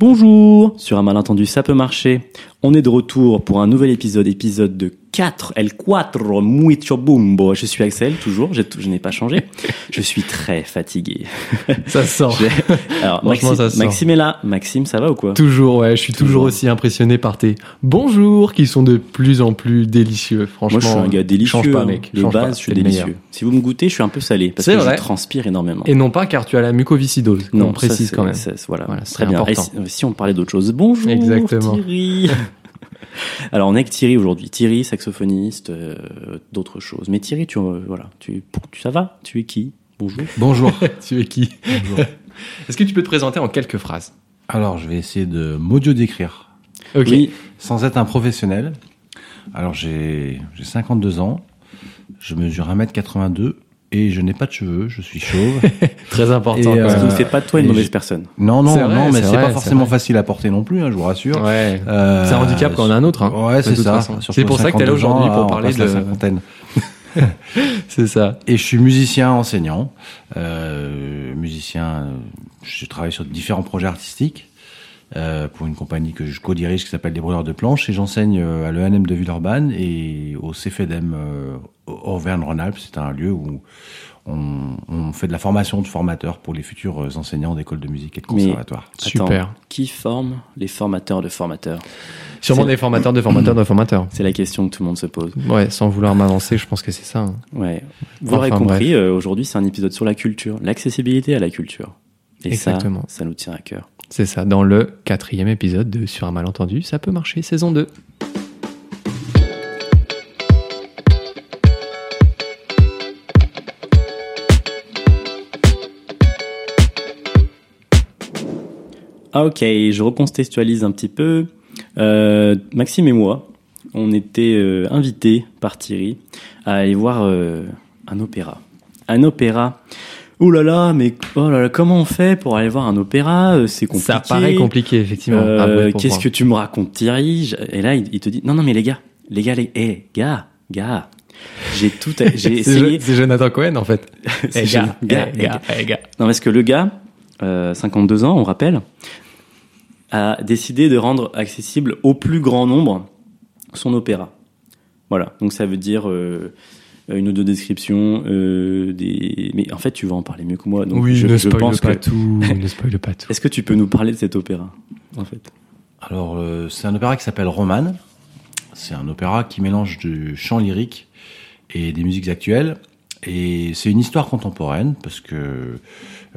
Bonjour Sur un malentendu, ça peut marcher. On est de retour pour un nouvel épisode, épisode de 4, El Cuatro, Mucho Bumbo. Je suis Axel, toujours, je, je n'ai pas changé. Je suis très fatigué. Ça sort. Alors, Franchement, Maxime, ça sort. Maxime est là. Maxime, ça va ou quoi? Toujours, ouais, je suis toujours, Toujours. aussi impressionné par tes bonjours qui sont de plus en plus délicieux. Franchement, Moi, je suis un gars délicieux. Change pas, hein. mec. De change base, pas, je suis délicieux. meilleur. Si vous me goûtez, je suis un peu salé parce que vrai. je transpire énormément. Et non pas car tu as la mucoviscidose. on ça, précise quand même. Voilà, Voilà, très bien. important. Et si, si on parlait d'autre chose Bonjour Exactement. Thierry Alors on est avec Thierry aujourd'hui. Thierry, saxophoniste, euh, d'autres choses. Mais Thierry, tu, euh, voilà, tu, ça va? Tu es qui? Bonjour. Bonjour. tu es qui? Est-ce que tu peux te présenter en quelques phrases? Alors, je vais essayer de m'audio décrire Ok. Oui, sans être un professionnel. Alors, j'ai j'ai 52 ans, je mesure 1m82 et je n'ai pas de cheveux, je suis chauve. Très important. Et, euh, ce qui ne fait pas de toi une mauvaise personne. Non, non, vrai, non, mais c'est pas forcément facile à porter non plus, hein, je vous rassure. Ouais. Euh, C'est un handicap quand on a un autre. Hein, Ouais, de c'est ça. C'est pour ça que t'es là 52 aujourd'hui pour on parler passe la de. cinquantaine. C'est ça. Et je suis musicien enseignant. Euh, musicien, je travaille sur différents projets artistiques euh, pour une compagnie que je co-dirige qui s'appelle Les Brûleurs de Planches et j'enseigne euh, à l'ENM de Villeurbanne et au CFEDEM euh, Auvergne-Rhône-Alpes. C'est un lieu où on, on fait de la formation de formateurs pour les futurs enseignants d'écoles de musique et de Mais- conservatoire. Super. Attends, qui forme les formateurs de formateurs? Sûrement des formateurs de formateurs de formateurs. C'est la question que tout le monde se pose. Ouais, sans vouloir m'avancer, je pense que c'est ça. hein. Ouais. Vous l'aurez Enfin, compris, euh, aujourd'hui c'est un épisode sur la culture, l'accessibilité à la culture. Et Exactement. ça, ça nous tient à cœur. C'est ça, dans le quatrième épisode de Sur un malentendu, ça peut marcher, saison 2. Ah ok, je recontextualise un petit peu. Euh, Maxime et moi, on était euh, invités par Thierry à aller voir euh, un opéra. Un opéra. Ouh là là, mais oh là là, comment on fait pour aller voir un opéra Euh, C'est compliqué. Ça paraît compliqué, effectivement. Euh, Ah, pour Qu'est-ce que tu me racontes, Thierry? Et là, il, il te dit non, non, mais les gars, les gars, les, eh, gars, gars, j'ai tout, j'ai C'est essayé. C'est Jonathan Cohen, en fait. C'est Eh, Jean- gars, gars, eh, gars, eh, gars. Non, parce que le gars, euh, 52 ans, on rappelle, a décidé de rendre accessible au plus grand nombre son opéra. Voilà, donc ça veut dire euh, une ou deux descriptions, euh, des... mais en fait tu vas en parler mieux que moi, donc oui, je, ne je spoil pense pas que... tout. ne spoil pas tout. Est-ce que tu peux nous parler de cet opéra, en fait? Alors, euh, c'est un opéra qui s'appelle Roman. C'est un opéra qui mélange du chant lyrique et des musiques actuelles. Et c'est une histoire contemporaine parce que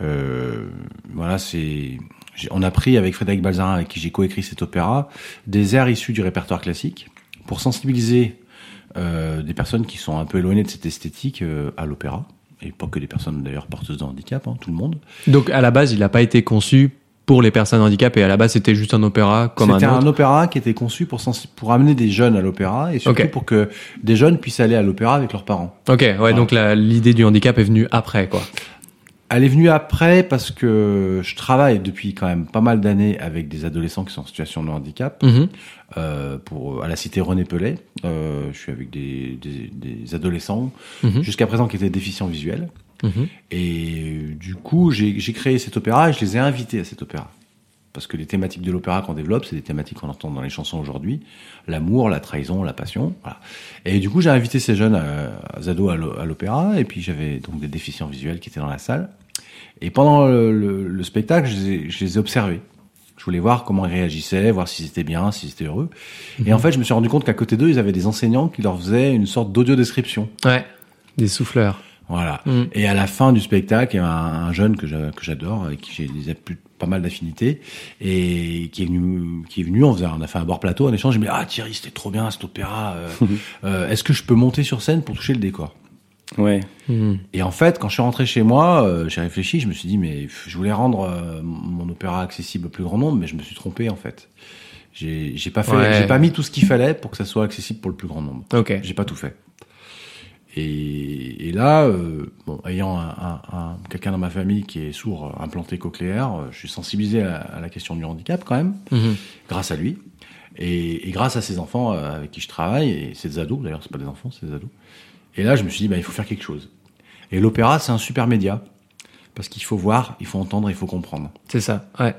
euh, voilà, c'est j'ai- on a pris avec Frédéric Balzarin, avec qui j'ai coécrit cet opéra, des airs issus du répertoire classique pour sensibiliser euh, des personnes qui sont un peu éloignées de cette esthétique euh, à l'opéra. Et pas que des personnes d'ailleurs porteuses de handicap, hein, tout le monde. Donc, à la base, il n'a pas été conçu pour les personnes handicapées. À la base, c'était juste un opéra comme un C'était autre. un opéra qui était conçu pour, amener des jeunes à l'opéra et surtout pour que des jeunes puissent aller à l'opéra avec leurs parents. Ok, ouais, donc l'idée du handicap est venue après, quoi. Elle est venue après parce que je travaille depuis quand même pas mal d'années avec des adolescents qui sont en situation de handicap Mhm. euh, pour à la cité René Pellet. Euh, je suis avec des, des, des adolescents Mhm. jusqu'à présent qui étaient déficients visuels. Mhm. Et du coup, j'ai créé cet opéra et je les ai invités à cet opéra. Parce que les thématiques de l'opéra qu'on développe, c'est des thématiques qu'on entend dans les chansons aujourd'hui. L'amour, la trahison, la passion. Voilà. Et du coup, j'ai invité ces jeunes euh, ados à l'opéra. Et puis, j'avais donc des déficients visuels qui étaient dans la salle. Et pendant le, le- le spectacle, je les, ai, je les ai observés. Je voulais voir comment ils réagissaient, voir s'ils étaient bien, s'ils étaient heureux. Et en fait, je me suis rendu compte qu'à côté d'eux, ils avaient des enseignants qui leur faisaient une sorte d'audio-description. Ouais, des souffleurs. Voilà. Mm. Et à la fin du spectacle, il y a un, un jeune que j'a- que j'adore, avec qui j'ai plus- pas mal d'affinités, et qui est venu, qui est venu, on, faisait, on a fait un bord plateau, un échange. Il m'a dit, ah Thierry, c'était trop bien cet opéra. euh, euh, Est-ce que je peux monter sur scène pour toucher le décor? Ouais. Et en fait, quand je suis rentré chez moi, euh, j'ai réfléchi, je me suis dit, mais je voulais rendre euh, mon opéra accessible au plus grand nombre, mais je me suis trompé en fait. J'ai pas fait, Ouais. j'ai pas mis tout ce qu'il fallait pour que ça soit accessible pour le plus grand nombre. Ok. J'ai pas tout fait. Et, et là, euh, bon, ayant un, un- un- quelqu'un dans ma famille qui est sourd, implanté cochléaire, je suis sensibilisé à, à la question du handicap quand même, Mhm. grâce à lui. Et, et grâce à ces enfants avec qui je travaille, et c'est des ados, d'ailleurs, c'est pas des enfants, c'est des ados. Et là, je me suis dit, bah, il faut faire quelque chose. Et l'opéra, c'est un super média. Parce qu'il faut voir, il faut entendre, il faut comprendre. C'est ça, ouais.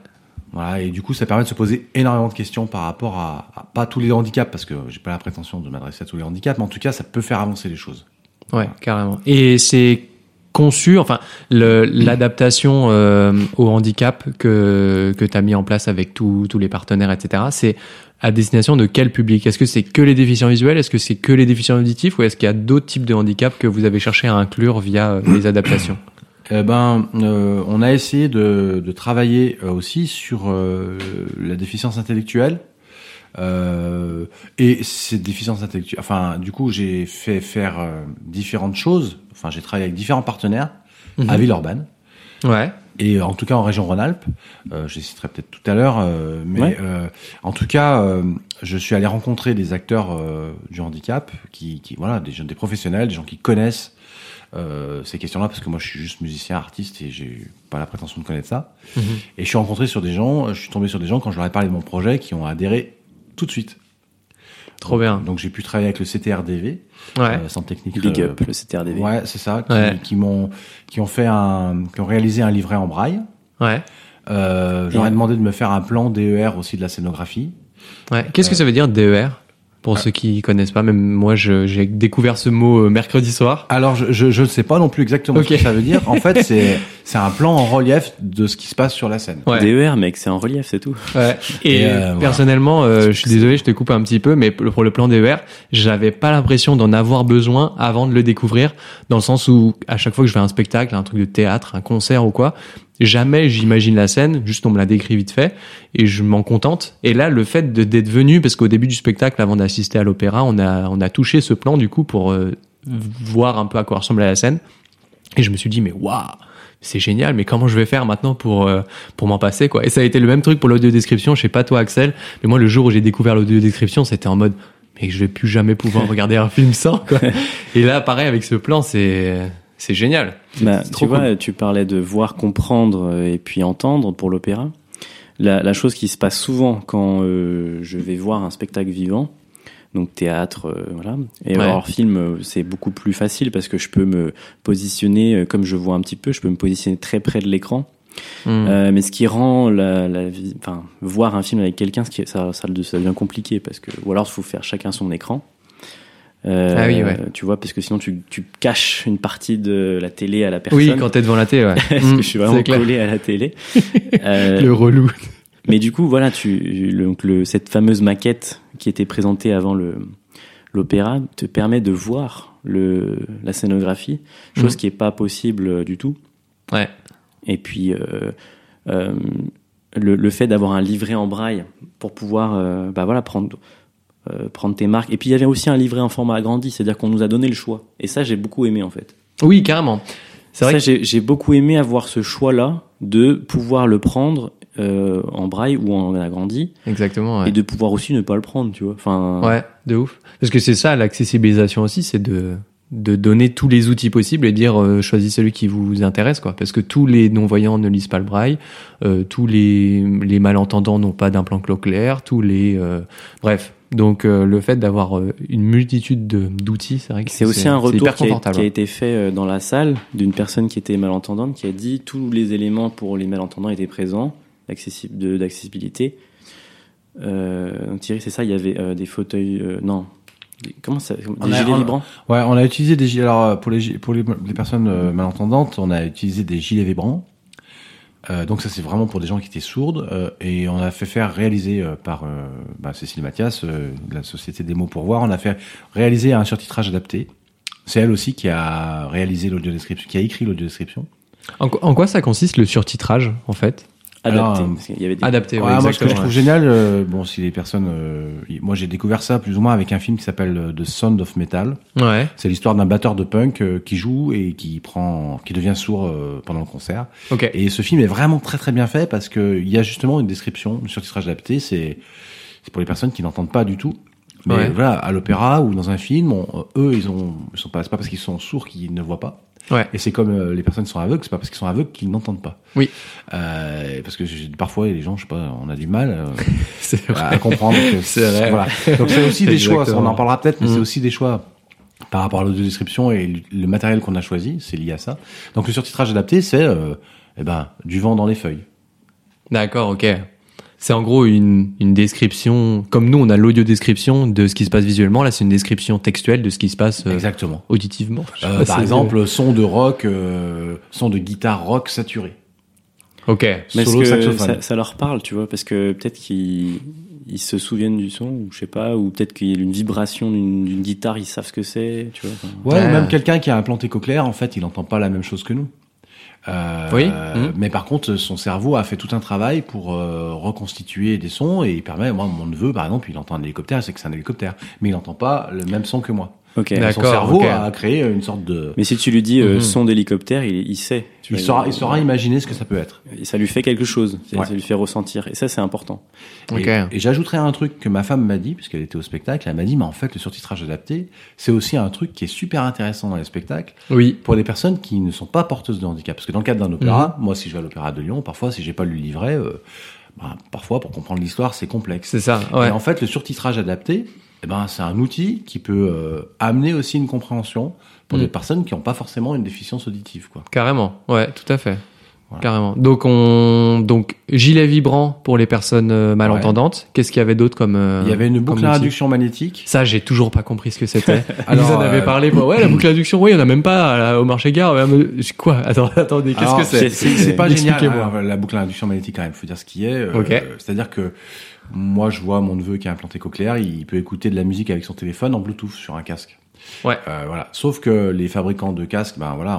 Voilà, et du coup, ça permet de se poser énormément de questions par rapport à, à pas tous les handicaps, parce que j'ai pas la prétention de m'adresser à tous les handicaps, mais en tout cas, ça peut faire avancer les choses. Ouais, carrément. Et c'est conçu, enfin, l'adaptation euh, au handicap que, que tu as mis en place avec tous tous les partenaires, etc., c'est à destination de quel public? Est-ce que c'est que les déficients visuels? Est-ce que c'est que les déficients auditifs? Ou est-ce qu'il y a d'autres types de handicaps que vous avez cherché à inclure via euh, les adaptations? Eh ben, euh, on a essayé de, de travailler euh, aussi sur euh, la déficience intellectuelle. Euh, et cette déficience intellectuelle, enfin, du coup, j'ai fait faire euh, différentes choses. Enfin, j'ai travaillé avec différents partenaires à Villeurbanne. Ouais. et en tout cas en région Rhône-Alpes, euh, je les citerai peut-être tout à l'heure, euh, mais Ouais. euh, en tout cas, euh, je suis allé rencontrer des acteurs euh, du handicap, qui, qui voilà, des des professionnels, des gens qui connaissent euh, ces questions-là, parce que moi je suis juste musicien, artiste et j'ai pas la prétention de connaître ça. Mhm. Et je suis rencontré sur des gens, je suis tombé sur des gens quand je leur ai parlé de mon projet qui ont adhéré tout de suite. Trop bien. Donc j'ai pu travailler avec le CTRDV, Ouais. euh, Centre Technique. Big euh, up, le CTRDV. Ouais, c'est ça, qui, Ouais. qui m'ont, qui ont fait un, qui ont réalisé un livret en braille. Ouais. Euh, J'aurais Ouais. demandé de me faire un plan DER aussi de la scénographie. Ouais. Qu'est-ce que ça veut dire DER Pour ceux qui connaissent pas, même moi, je- j'ai découvert ce mot euh, mercredi soir. Alors, je, je, je ne sais pas non plus exactement ce que ça veut dire. En fait, c'est c'est un plan en relief de ce qui se passe sur la scène. Ouais. DER, mec, c'est en relief, c'est tout. Ouais. Et, Et, euh, voilà. personnellement, euh, je suis désolé, je te coupe un petit peu, mais pour le plan DER, j'avais pas l'impression d'en avoir besoin avant de le découvrir, dans le sens où à chaque fois que je fais un spectacle, un truc de théâtre, un concert ou quoi, jamais j'imagine la scène, juste on me la décrit vite fait, et je m'en contente. Et là, le fait d'être venu, parce qu'au début du spectacle, avant d'assister à l'opéra, on a, on a touché ce plan du coup pour euh, voir un peu à quoi ressemblait la scène. Et je me suis dit, mais waouh, c'est génial, mais comment je vais faire maintenant pour, euh, pour m'en passer, quoi. Et ça a été le même truc pour l'audio description, je sais pas toi, Axel, mais moi, le jour où j'ai découvert l'audio description, c'était en mode, mais je vais plus jamais pouvoir regarder un film sans, quoi. Et là, pareil, avec ce plan, c'est, c'est génial. Bah, tu vois, tu parlais de voir, comprendre euh, et puis entendre pour l'opéra. La, la chose qui se passe souvent quand euh, je vais voir un spectacle vivant, donc théâtre, euh, voilà. Et Ouais. alors film, c'est beaucoup plus facile parce que je peux me positionner, comme je vois un petit peu, je peux me positionner très près de l'écran. Hmm. Euh, mais ce qui rend la, enfin, voir un film avec quelqu'un, ça, ça devient compliqué parce que, ou alors il faut faire chacun son écran. Euh, Ah oui, ouais. Tu vois, parce que sinon tu, tu caches une partie de la télé à la personne. oui, quand t'es devant la télé, ouais. Parce que je suis vraiment collé à la télé. Euh, Le relou. mais du coup, voilà, tu, le, donc le, cette fameuse maquette qui était présentée avant le l'opéra te permet de voir le, la scénographie, chose Mhm. qui est pas possible euh, du tout. Ouais. Et puis, euh, le, le fait d'avoir un livret en braille pour pouvoir bah voilà, prendre, euh, prendre tes marques. Et puis, il y avait aussi un livret en format agrandi, c'est-à-dire qu'on nous a donné le choix. Et ça, j'ai beaucoup aimé, en fait. Oui, carrément. C'est vrai que j'ai beaucoup aimé avoir ce choix-là de pouvoir le prendre euh, en braille ou en agrandi Exactement. Ouais. et de pouvoir aussi ne pas le prendre, tu vois. Enfin, Ouais, de ouf. Parce que c'est ça, l'accessibilisation aussi, c'est de, de donner tous les outils possibles et dire euh, choisissez celui qui vous intéresse, quoi. Parce que tous les non-voyants ne lisent pas le braille, euh, tous les, les malentendants n'ont pas d'implant clair, tous les. euh, bref. Donc euh, le fait d'avoir euh, une multitude de- d'outils, c'est vrai que C'est aussi un retour qui a, confortable. qui a été fait euh, dans la salle d'une personne qui était malentendante, qui a dit tous les éléments pour les malentendants étaient présents, d'accessibilité. Euh, donc Thierry, c'est ça, il y avait euh, des fauteuils, euh, non, des- comment ça, des On a- gilets on vibrants? Ouais, on a utilisé des gilets. Alors, pour les, pour les, les personnes euh, malentendantes, on a utilisé des gilets vibrants. Euh, donc ça c'est vraiment pour des gens qui étaient sourdes euh, et on a fait faire réaliser euh, par euh, bah, Cécile Mathias euh, de la société des mots pour voir, on a fait réaliser un surtitrage adapté. C'est elle aussi qui a réalisé l'audio description, qui a écrit l'audio description. En, quoi- en quoi ça consiste le surtitrage, en fait? Adaptés. Alors, euh, parce qu'il y avait des- Adapté, Ouais, ouais, moi, ce que je trouve génial, euh, bon, si les personnes, euh, moi j'ai découvert ça plus ou moins avec un film qui s'appelle euh, The Sound of Metal. Ouais, C'est l'histoire d'un batteur de punk euh, qui joue et qui prend, qui devient sourd pendant le concert. ok. Et ce film est vraiment très très bien fait parce que il y a justement une description, un surtitrage adapté. C'est c'est pour les personnes qui n'entendent pas du tout. Mais Ouais. voilà, à l'opéra ou dans un film, on- eux ils ont, ils sont pas, c'est pas parce qu'ils sont sourds qu'ils ne voient pas. Ouais. Et c'est comme euh, les personnes qui sont aveugles, c'est pas parce qu'ils sont aveugles qu'ils n'entendent pas. Oui. Euh, parce que parfois les gens, je sais pas, on a du mal. euh, à comprendre C'est vrai. Voilà. Donc c'est aussi des choix, on en parlera peut-être, mais Mm. c'est aussi des choix par rapport à l'audio-description et le- matériel qu'on a choisi, c'est lié à ça. Donc le surtitrage adapté, c'est eh ben, du vent dans les feuilles. D'accord, ok. C'est en gros une, une description, comme nous on a l'audio description de ce qui se passe visuellement, là c'est une description textuelle de ce qui se passe euh, Exactement. auditivement. Euh, pas par exemple, son de rock, euh, son de guitare rock saturé. Ok. Mais Solo que ça, ça leur parle, tu vois, parce que peut-être qu'ils ils se souviennent du son, ou je sais pas, ou peut-être qu'il y a une vibration d'une d'une guitare, ils savent ce que c'est, tu vois. enfin. Ouais, Ouais. ou même quelqu'un qui a implanté cochléaire, en fait, il n'entend pas la même chose que nous. Euh, Oui. euh, Mhm. Mais par contre, son cerveau a fait tout un travail pour euh, reconstituer des sons et il permet, moi, mon neveu, par exemple, il entend un hélicoptère, sait que c'est un hélicoptère, mais il n'entend pas le même son que moi. Ok. D'accord. Son cerveau a créé une sorte de... Mais si tu lui dis euh, Mhm. son d'hélicoptère, il, il sait. tu Il saura, il saura imaginer ce que ça peut être. Et ça lui fait quelque chose, ça, Ouais. ça lui fait ressentir. Et ça, c'est important. Ok. Et, et j'ajouterais un truc que ma femme m'a dit, puisqu'elle était au spectacle, elle m'a dit, mais en fait, le surtitrage adapté, c'est aussi un truc qui est super intéressant dans les spectacles Oui. pour les personnes qui ne sont pas porteuses de handicap. Parce que dans le cadre d'un opéra, Mhm. moi, si je vais à l'opéra de Lyon, parfois, si j'ai pas lu le livret, euh, bah, parfois, pour comprendre l'histoire, c'est complexe. C'est ça. Ouais. Et en fait, le surtitrage adapté, eh ben, c'est un outil qui peut euh, amener aussi une compréhension pour des personnes qui n'ont pas forcément une déficience auditive, quoi. Carrément. Ouais, tout à fait. Voilà. Carrément. Donc on donc gilet vibrant pour les personnes euh, malentendantes. Qu'est-ce qu'il y avait d'autre comme euh, Il y avait une boucle à induction magnétique. Ça, j'ai toujours pas compris ce que c'était. Alors, avaient euh, parlé. Bon, ouais, la boucle d'induction, ouais, il y en a même pas à au marché gare. Quoi? Attends, attendez, qu'est-ce que c'est? C'est pas génial, hein, la boucle à induction magnétique quand même. Faut dire ce qui est. euh. C'est-à-dire que moi, je vois mon neveu qui a implanté cochléaire, il peut écouter de la musique avec son téléphone en Bluetooth sur un casque. Ouais. Euh, voilà. Sauf que les fabricants de casques, ben voilà,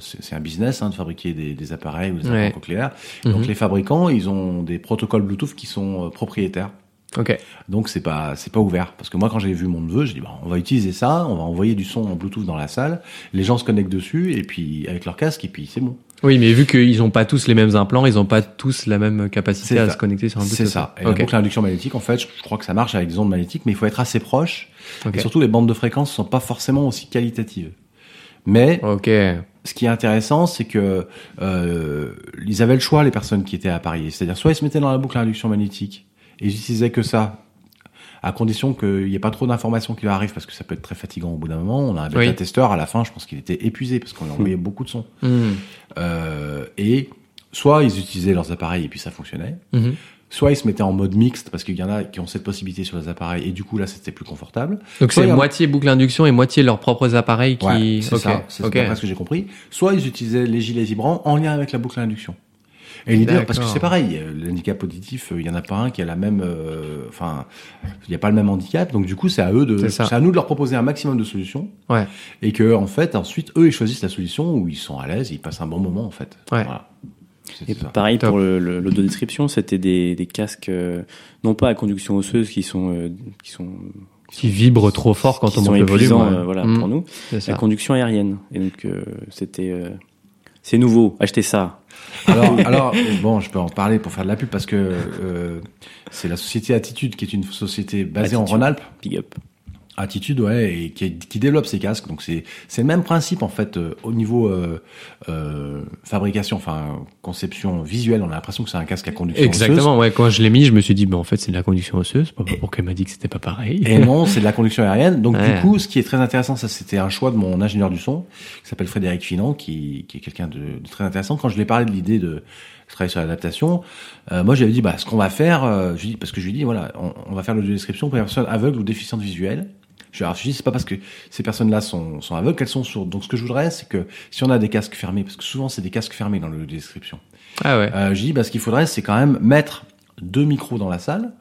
c'est un business hein, de fabriquer des, des appareils ou des implants Ouais. cochléaires. Mhm. Donc les fabricants, ils ont des protocoles Bluetooth qui sont euh, propriétaires. Ok. Donc c'est pas c'est pas ouvert parce que moi quand j'ai vu mon neveu, j'ai dit bah, on va utiliser ça, on va envoyer du son en Bluetooth dans la salle, les gens se connectent dessus et puis avec leur casque et puis c'est bon. Oui, mais vu qu'ils ont pas tous les mêmes implants, ils ont pas tous la même capacité à ça. se connecter sur un Bluetooth. C'est ça. Et Ok. la boucle à induction magnétique, en fait, je je crois que ça marche avec des ondes magnétiques, mais il faut être assez proche. Ok. Et surtout, les bandes de fréquences sont pas forcément aussi qualitatives. Mais Ok. ce qui est intéressant, c'est que euh, ils avaient le choix, les personnes qui étaient appareillées. C'est-à-dire, soit ils se mettaient dans la boucle à induction magnétique et ils utilisaient que ça, à condition qu'il n'y ait pas trop d'informations qui leur arrivent, parce que ça peut être très fatigant au bout d'un moment. On a un bêta-testeur, à la fin, je pense qu'il était épuisé, parce qu'on lui envoyait beaucoup de sons. Hmm. Euh, et soit ils utilisaient leurs appareils et puis ça fonctionnait, Mhm. soit ils se mettaient en mode mixte parce qu'il y en a qui ont cette possibilité sur les appareils et du coup là c'était plus confortable. Donc c'est a- moitié boucle induction et moitié leurs propres appareils qui. Ouais, c'est ok. ça, c'est ok. d'après ce que j'ai compris. Soit ils utilisaient les gilets vibrants en lien avec la boucle induction. Et l'idée, parce que c'est pareil, euh, l'handicap auditif, euh, il y en a pas un qui a la même, euh, enfin, il n'y a pas le même handicap, donc du coup c'est à eux de, C'est à nous de leur proposer un maximum de solutions. Ouais. Et que en fait ensuite eux ils choisissent la solution où ils sont à l'aise, ils passent un bon moment en fait. Ouais. Voilà. C'est Et ça. pareil Top. pour l'audodescription, c'était des, des casques, euh, non pas à conduction osseuse, qui sont, euh, qui sont, Qui vibrent trop fort quand on monte le volume. ouais. euh, voilà, Hmm. pour nous. C'est ça. La conduction aérienne. Et donc, euh, c'était, euh, c'est nouveau, achetez ça. Alors, alors, bon, je peux en parler pour faire de la pub parce que euh, c'est la société Attitude qui est une société basée en. Rhône-Alpes. Big up. Attitude, ouais, et qui, qui développe ces casques. Donc c'est c'est le même principe en fait euh, au niveau euh, euh, fabrication, enfin conception visuelle. On a l'impression que c'est un casque à conduction osseuse. Exactement, ouais. Quand je l'ai mis, je me suis dit, mais en fait, c'est de la conduction osseuse. Pas pourquoi elle m'a dit que c'était pas pareil. Et non, c'est de la conduction aérienne. Donc Ouais. du coup, ce qui est très intéressant, ça c'était un choix de mon ingénieur du son, qui s'appelle Frédéric Finan, qui, qui est quelqu'un de, de très intéressant. Quand je lui ai parlé de l'idée de travailler sur l'adaptation, euh, moi j'avais dit, bah ce qu'on va faire, euh, je lui dis, parce que je lui dis, voilà, on, on va faire l'audio-description pour les personnes aveugles ou déficientes visuelles. Je, dis, c'est pas parce que ces personnes-là sont, sont aveugles qu'elles sont sourdes. Donc ce que je voudrais, c'est que si on a des casques fermés, parce que souvent c'est des casques fermés dans l'audio-description, Ah ouais. euh, je dis, bah, ce qu'il faudrait, c'est quand même mettre deux micros dans la salle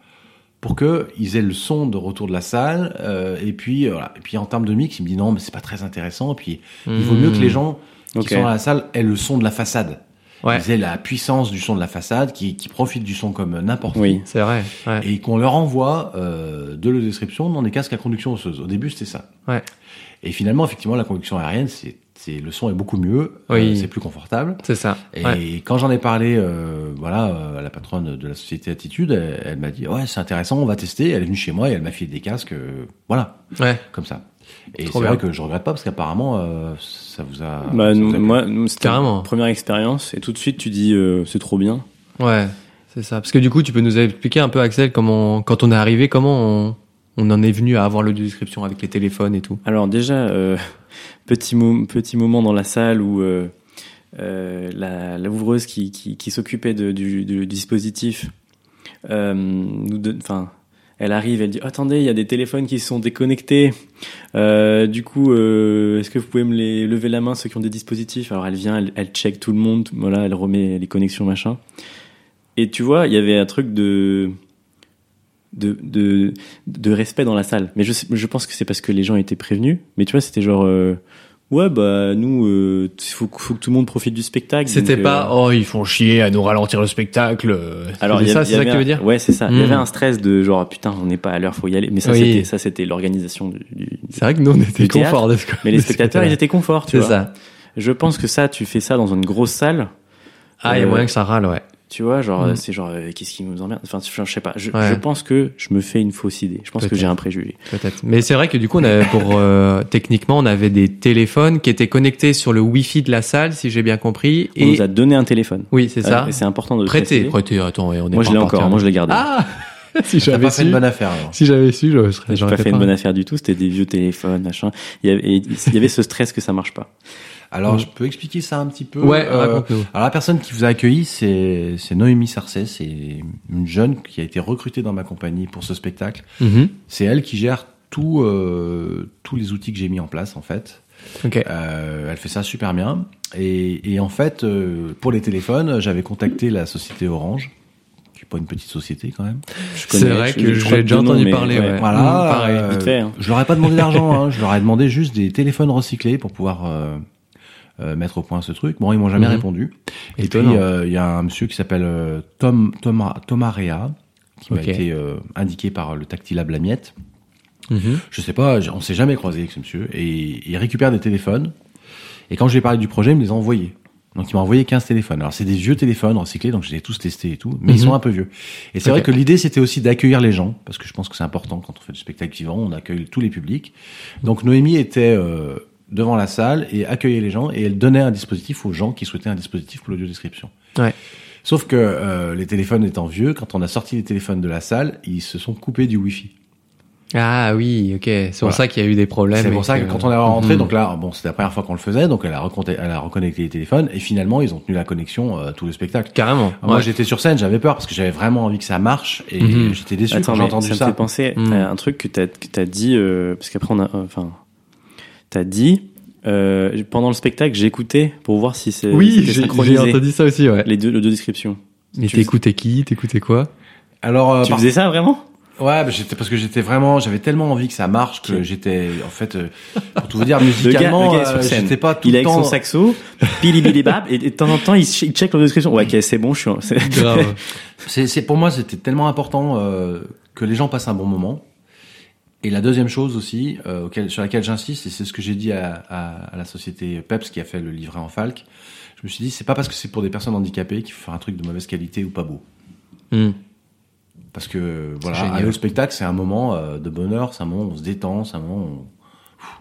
pour que ils aient le son de retour de la salle. euh, et puis, voilà. Et puis, en termes de mix, il me dit non, mais c'est pas très intéressant. Et puis, il vaut mieux que les gens qui sont dans la salle aient le son de la façade. Ouais. Ils aient la puissance du son de la façade, qui, qui profitent du son comme n'importe Oui. C'est vrai. Ouais. et qu'on leur envoie euh, de la description dans des casques à conduction osseuse. Au début, c'était ça. Ouais. Et finalement, effectivement, la conduction aérienne, c'est, le son est beaucoup mieux, Oui. euh, c'est plus confortable. C'est ça. Et Ouais. quand j'en ai parlé, euh, voilà, euh, à la patronne de la société Attitude, elle, elle m'a dit ouais, c'est intéressant, on va tester. Elle est venue chez moi et elle m'a fait des casques, euh, voilà, Ouais. comme ça. Et c'est vrai que je regrette pas parce qu'apparemment, euh, ça vous a. Bah, ça nous- vous a moi, c'était Carrément. première expérience, et tout de suite, tu dis, euh, c'est trop bien. Ouais. C'est ça. Parce que du coup, tu peux nous expliquer un peu, Axel, comment, quand on est arrivé, comment on, on en est venu à avoir l'audio description avec les téléphones et tout. Alors déjà, euh, petit, mo- petit moment dans la salle où la, la ouvreuse qui, qui, qui s'occupait du, du dispositif euh, nous, donne- enfin, elle arrive, elle dit attendez, il y a des téléphones qui sont déconnectés. Euh, du coup, euh, est-ce que vous pouvez me les lever la main ceux qui ont des dispositifs? Alors elle vient, elle, check tout le monde, voilà, elle remet les connexions machin. Et tu vois, il y avait un truc de de, de, respect dans la salle. Mais je pense que c'est parce que les gens étaient prévenus. Mais tu vois, c'était genre, euh, ouais, bah nous, il faut, que- faut que tout le monde profite du spectacle. C'était donc, euh, pas oh ils font chier à nous ralentir le spectacle. Alors, c'est il y a- ça, c'est ça que tu veux dire? Ouais, c'est ça. Il y Hmm. avait un stress de genre, putain, on n'est pas à l'heure, faut y aller. Mais ça, Oui. c'était, ça, c'était l'organisation du, du- C'est vrai que nous on était confort de ce Mais les spectateurs, ils étaient confort, tu C'est vois. ça. Je pense que ça, tu fais ça dans une grosse salle. Ah, il y a Euh, moyen que ça râle, ouais. Tu vois, genre, Mm. c'est genre, euh, qu'est-ce qui nous emmerde? Enfin, je, je sais pas. Je, Ouais. je pense que je me fais une fausse idée. Je pense que j'ai un préjugé. Peut-être. Mais c'est vrai que du coup, on avait pour euh, techniquement, on avait des téléphones qui étaient connectés sur le Wi-Fi de la salle, si j'ai bien compris. On Et nous a donné un téléphone. oui, c'est ça. Euh, et c'est important de préciser. prêté. Attends, ouais, on est Moi, pas je l'ai encore. en- Moi, je l'ai gardé. Ah, si j'avais pas fait su, une bonne affaire alors. si j'avais su, je serais. J'ai j'aurais pas fait une bonne affaire du tout. C'était des vieux téléphones, machin. Il y avait, il y avait ce stress que ça marche pas. Alors, je peux expliquer ça un petit peu. Ouais, Euh, alors, la personne qui vous a accueilli, c'est Noémie Sarcey. C'est une jeune qui a été recrutée dans ma compagnie pour ce spectacle. Mhm. C'est elle qui gère tout, euh, tous les outils que j'ai mis en place, en fait. Ok. Euh, elle fait ça super bien. Et, et en fait, euh, pour les téléphones, j'avais contacté la société Orange, qui est pas une petite société quand même. Je C'est vrai que je j'ai déjà entendu parler, ouais. Voilà. Mm, pareil, euh, vite fait, hein. Je leur ai pas demandé d'argent. hein. Je leur ai demandé juste des téléphones recyclés pour pouvoir euh, euh, mettre au point ce truc. Bon, ils m'ont jamais Mhm. répondu. Et Étonnant. puis euh, il y a un monsieur qui s'appelle euh, Tom Thomas Thomas Rea qui m'a été euh, indiqué par le Tactilab La Miette. Mhm. Je sais pas, on s'est jamais croisé avec ce monsieur. Et il récupère des téléphones. Et quand je lui ai parlé du projet, il me les a envoyés. Donc il m'a envoyé 15 téléphones. Alors c'est des vieux téléphones recyclés, donc je les ai tous testés et tout, mais ils Mhm. sont un peu vieux. Et c'est vrai que l'idée c'était aussi d'accueillir les gens, parce que je pense que c'est important quand on fait du spectacle vivant, on accueille tous les publics. Donc Noémie était euh, devant la salle et accueillait les gens, et elle donnait un dispositif aux gens qui souhaitaient un dispositif pour l'audiodescription. Ouais. Sauf que euh, les téléphones étant vieux, quand on a sorti les téléphones de la salle, ils se sont coupés du Wi-Fi. Ah oui, ok. C'est pour Voilà. ça qu'il y a eu des problèmes. C'est pour ça que quand on est rentré, Mhm. donc là, bon, c'était la première fois qu'on le faisait, donc elle a, reconnecté, elle a reconnecté les téléphones, et finalement, ils ont tenu la connexion euh, tout le spectacle. Carrément. Alors Moi, j'étais sur scène, j'avais peur parce que j'avais vraiment envie que ça marche, et Mhm. j'étais déçu Attends, quand j'ai mais entendu ça ça. me fait penser à un truc que t'as que t'as dit euh, parce qu'après on a enfin t'as dit euh, pendant le spectacle j'ai écouté pour voir si c'est Oui, j'ai entendu ça aussi, ouais. les deux les deux descriptions. Mais tu- t'écoutais qui? T'écoutais quoi? Alors, euh, tu par- faisais ça vraiment? Ouais, bah, j'étais parce que j'étais vraiment, j'avais tellement envie que ça marche que j'étais, en fait, euh, pour tout vous dire, musicalement, euh, j'étais pas tout Il est le avec temps. son saxo, pili bili bab et de temps en temps il, ch- il check la description. Ouais, ok, c'est bon, je suis. c'est- pour moi, c'était tellement important euh, que les gens passent un bon moment. Et la deuxième chose aussi, euh, auquel, sur laquelle j'insiste, et c'est ce que j'ai dit à, à, à la société Peps qui a fait le livret en Falk, je me suis dit, c'est pas parce que c'est pour des personnes handicapées qu'il faut faire un truc de mauvaise qualité ou pas beau. Hmm. Parce que voilà, aller au spectacle, c'est un moment euh, de bonheur, c'est un moment où on se détend, c'est un moment où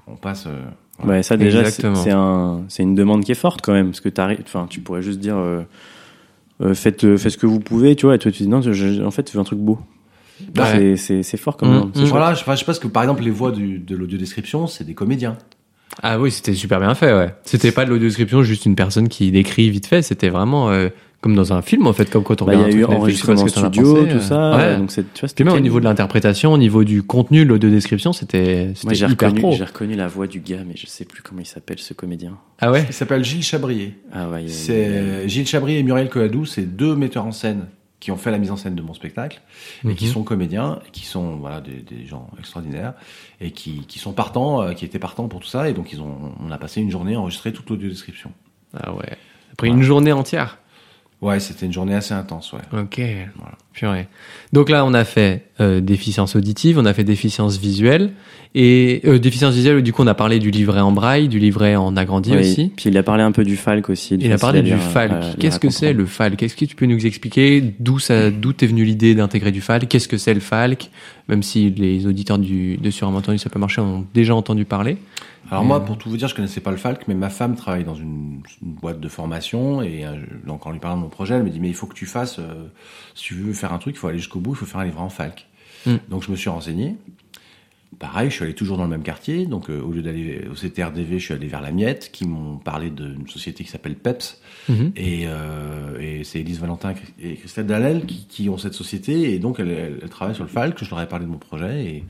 on, on passe. euh, voilà. Ouais, ça déjà c'est un c'est une demande qui est forte quand même parce que. Enfin, tu pourrais juste dire. Euh, euh, faites, euh, faites ce que vous pouvez, tu vois, et toi tu dis non, je- en fait, tu veux un truc beau. Bah, C'est- fort comme Mm, demande, c'est mm. chouette. Voilà, je, enfin, je sais pas ce que par exemple les voix du, de l'audiodescription, c'est des comédiens. Ah oui, c'était super bien fait, ouais. C'était pas de l'audiodescription, juste une personne qui décrit vite fait. C'était vraiment euh, comme dans un film, en fait, comme quand on Bah, il y a eu enregistrement as studio, pensé, tout euh. ça. Ouais. euh, Donc c'est, tu vois, Puis c'était même au niveau de l'interprétation, au niveau du contenu, de l'audiodescription, c'était Moi, c'était j'ai hyper reconnu, pro. j'ai reconnu la voix du gars, mais je sais plus comment il s'appelle ce comédien. Ah ouais? Il s'appelle Gilles Chabrier. Ah ouais. C'est Gilles Chabrier et Muriel Coladou, c'est deux metteurs en scène qui ont fait la mise en scène de mon spectacle et qui Mhm. sont comédiens, qui sont voilà des, des gens extraordinaires et qui, qui sont partants, euh, qui étaient partants pour tout ça et donc ils ont on a passé une journée à enregistrer toute l'audio-description. Ah ouais. Après une journée entière. Ouais, c'était une journée assez intense, ouais. Ok. Purée. Donc là, on a fait euh, déficience auditive, on a fait déficience visuelle et euh, déficience visuelle. Du coup, on a parlé du livret en braille, du livret en agrandi Oui, aussi. Puis il a parlé un peu du Falk aussi. Il a parlé du Falk. Qu'est-ce que c'est le Falk? Est-ce que tu peux nous expliquer d'où ça, d'où t'es venue l'idée d'intégrer du Falk? Qu'est-ce que c'est le Falk? Même si les auditeurs du, de Sur un entendu ça peut marcher ont déjà entendu parler. Alors moi, euh, pour tout vous dire, je connaissais pas le Falk, mais ma femme travaille dans une, une boîte de formation et euh, donc en lui parlant de mon projet, elle me dit mais il faut que tu fasses, euh, si tu veux faire un truc, il faut aller jusqu'au bout, il faut faire un livret en Falk. Mm. Donc je me suis renseigné. pareil, je suis allé toujours dans le même quartier. Donc, euh, au lieu d'aller au CTRDV, je suis allé vers la Miette, qui m'ont parlé d'une société qui s'appelle PEPS. Mhm. Et, et c'est Elise Valentin et Christelle Dallel qui, qui ont cette société. Et donc, elles travaillent sur le Falk. Je leur ai parlé de mon projet. Et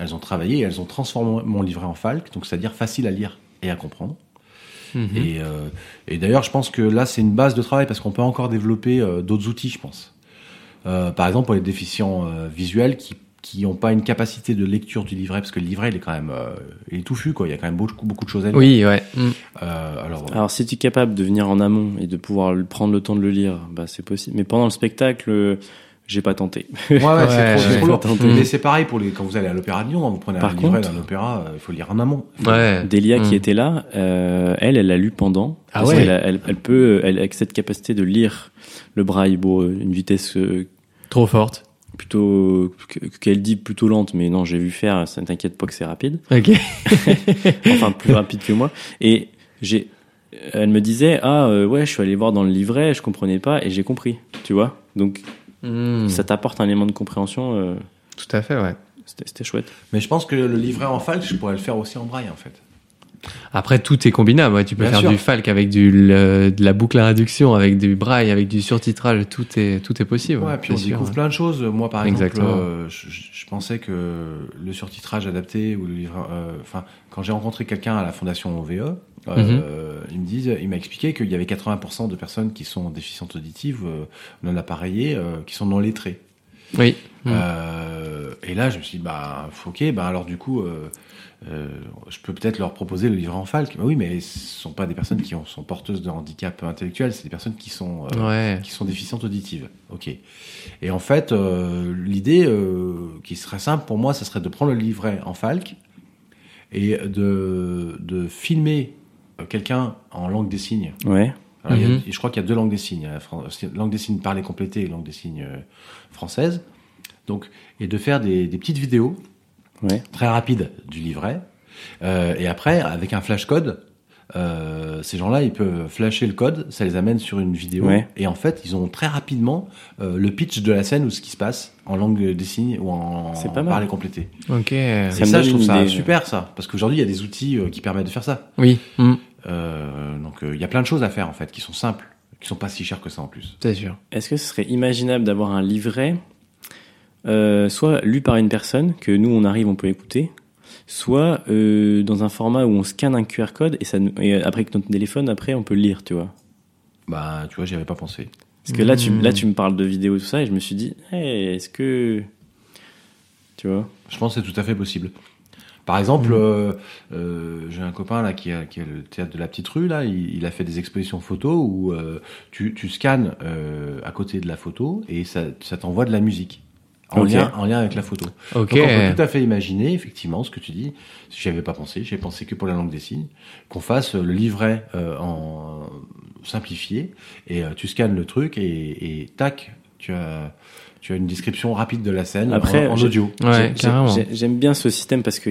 elles ont travaillé et elles ont transformé mon livret en Falk. Donc, c'est-à-dire facile à lire et à comprendre. Mhm. Et, euh, et d'ailleurs, je pense que là, c'est une base de travail parce qu'on peut encore développer euh, d'autres outils, je pense. Euh, par exemple, pour les déficients euh, visuels qui qui n'ont pas une capacité de lecture du livret, parce que le livret, il est quand même, euh, il est touffu, quoi. Il y a quand même beaucoup, beaucoup de choses à lire. Oui, ouais. Mm. Euh, alors, Alors, si tu es capable de venir en amont et de pouvoir prendre le temps de le lire, bah, c'est possible. Mais pendant le spectacle, euh, j'ai pas tenté. ouais, ouais, Ouais, c'est trop, trop. Mais c'est pareil pour les, quand vous allez à l'Opéra de Lyon, hein, vous prenez Par un livret contre- d'un opéra, euh, il faut lire en amont. Ouais. Delia qui Mm. était là, euh, elle, elle l'a lu pendant. Ah Parce ouais. qu'elle a- elle, elle peut, elle a cette capacité de lire le braille, bon, euh, une vitesse euh, Trop forte. plutôt que- qu'elle dit plutôt lente, mais non, j'ai vu faire. Ça ne t'inquiète pas que c'est rapide. Ok. enfin plus rapide que moi. Et j'ai, elle me disait ah euh, ouais, je suis allé voir dans le livret, je comprenais pas et j'ai compris, tu vois. Donc Mm. ça t'apporte un élément de compréhension. euh, Tout à fait, ouais. c'était, chouette. Mais je pense que le livret en falque, je pourrais le faire aussi en braille, en fait. Après, tout est combinable. Ouais. Tu peux Bien faire sûr. du falk avec du, le- de la boucle à réduction, avec du braille, avec du surtitrage. Tout est, tout est possible. Ouais, puis on sûr, découvre ouais. plein de choses. Moi, par Exactement. exemple, euh, je, je pensais que le surtitrage adapté ou le livre, euh, enfin, quand j'ai rencontré quelqu'un à la fondation OVE, Mhm. euh, il me dit, il m'a expliqué qu'il y avait 80% de personnes qui sont déficientes auditives, euh, non appareillées, euh, qui sont non lettrées. Oui. Mm. Euh, et là, je me suis dit, bah, ok, bah alors du coup, euh, euh, je peux peut-être leur proposer le livret en falque. Bah oui, mais ce sont pas des personnes qui ont, sont porteuses de handicap intellectuel, c'est des personnes qui sont Ouais. qui sont déficientes auditives. Ok. Et en fait, l'idée qui serait simple pour moi, ce serait de prendre le livret en falque et de, de filmer quelqu'un en langue des signes. Ouais. Alors, il y a- Mhm. je crois qu'il y a deux langues des signes. fran- langue des signes parlée complétée et langue des signes euh, française. Donc, et de faire des, des petites vidéos Ouais. très rapides du livret. Euh, et après, avec un flash code, euh, ces gens-là, ils peuvent flasher le code, ça les amène sur une vidéo. Ouais. Et en fait, ils ont très rapidement euh, le pitch de la scène ou ce qui se passe en langue des signes ou en, C'est pas en mal. parler complété. Ok. Et Ça je trouve ça idée. super, ça. Parce qu'aujourd'hui, il y a des outils euh, qui permettent de faire ça. Oui. Mm. Euh, donc, euh, il y a plein de choses à faire, en fait, qui sont simples, qui sont pas si chères que ça en plus. C'est sûr. Est-ce que ce serait imaginable d'avoir un livret, euh, soit lu par une personne que nous on arrive, on peut écouter, soit euh, dans un format où on scanne un QR code et ça, et après avec notre téléphone, après on peut le lire, tu vois? Bah, tu vois, j'y avais pas pensé. Parce que là, tu, Hmm. là, tu me parles de vidéos et tout ça, et je me suis dit, hey, est-ce que. Tu vois? Je pense que c'est tout à fait possible. Par exemple, euh, euh, j'ai un copain là qui a, qui a le théâtre de la petite rue là, il, il a fait des expositions photos où euh, tu, tu scannes à côté de la photo et ça, ça t'envoie de la musique en, lien, en lien avec la photo. Ok. Donc on peut tout à fait imaginer effectivement ce que tu dis. Si j'y avais pas pensé, j'ai pensé que pour la langue des signes, qu'on fasse le livret euh, en simplifié et euh, tu scannes le truc et, et tac, tu as tu as une description rapide de la scène Après, en, en audio. Ouais, J'aime bien ce système parce que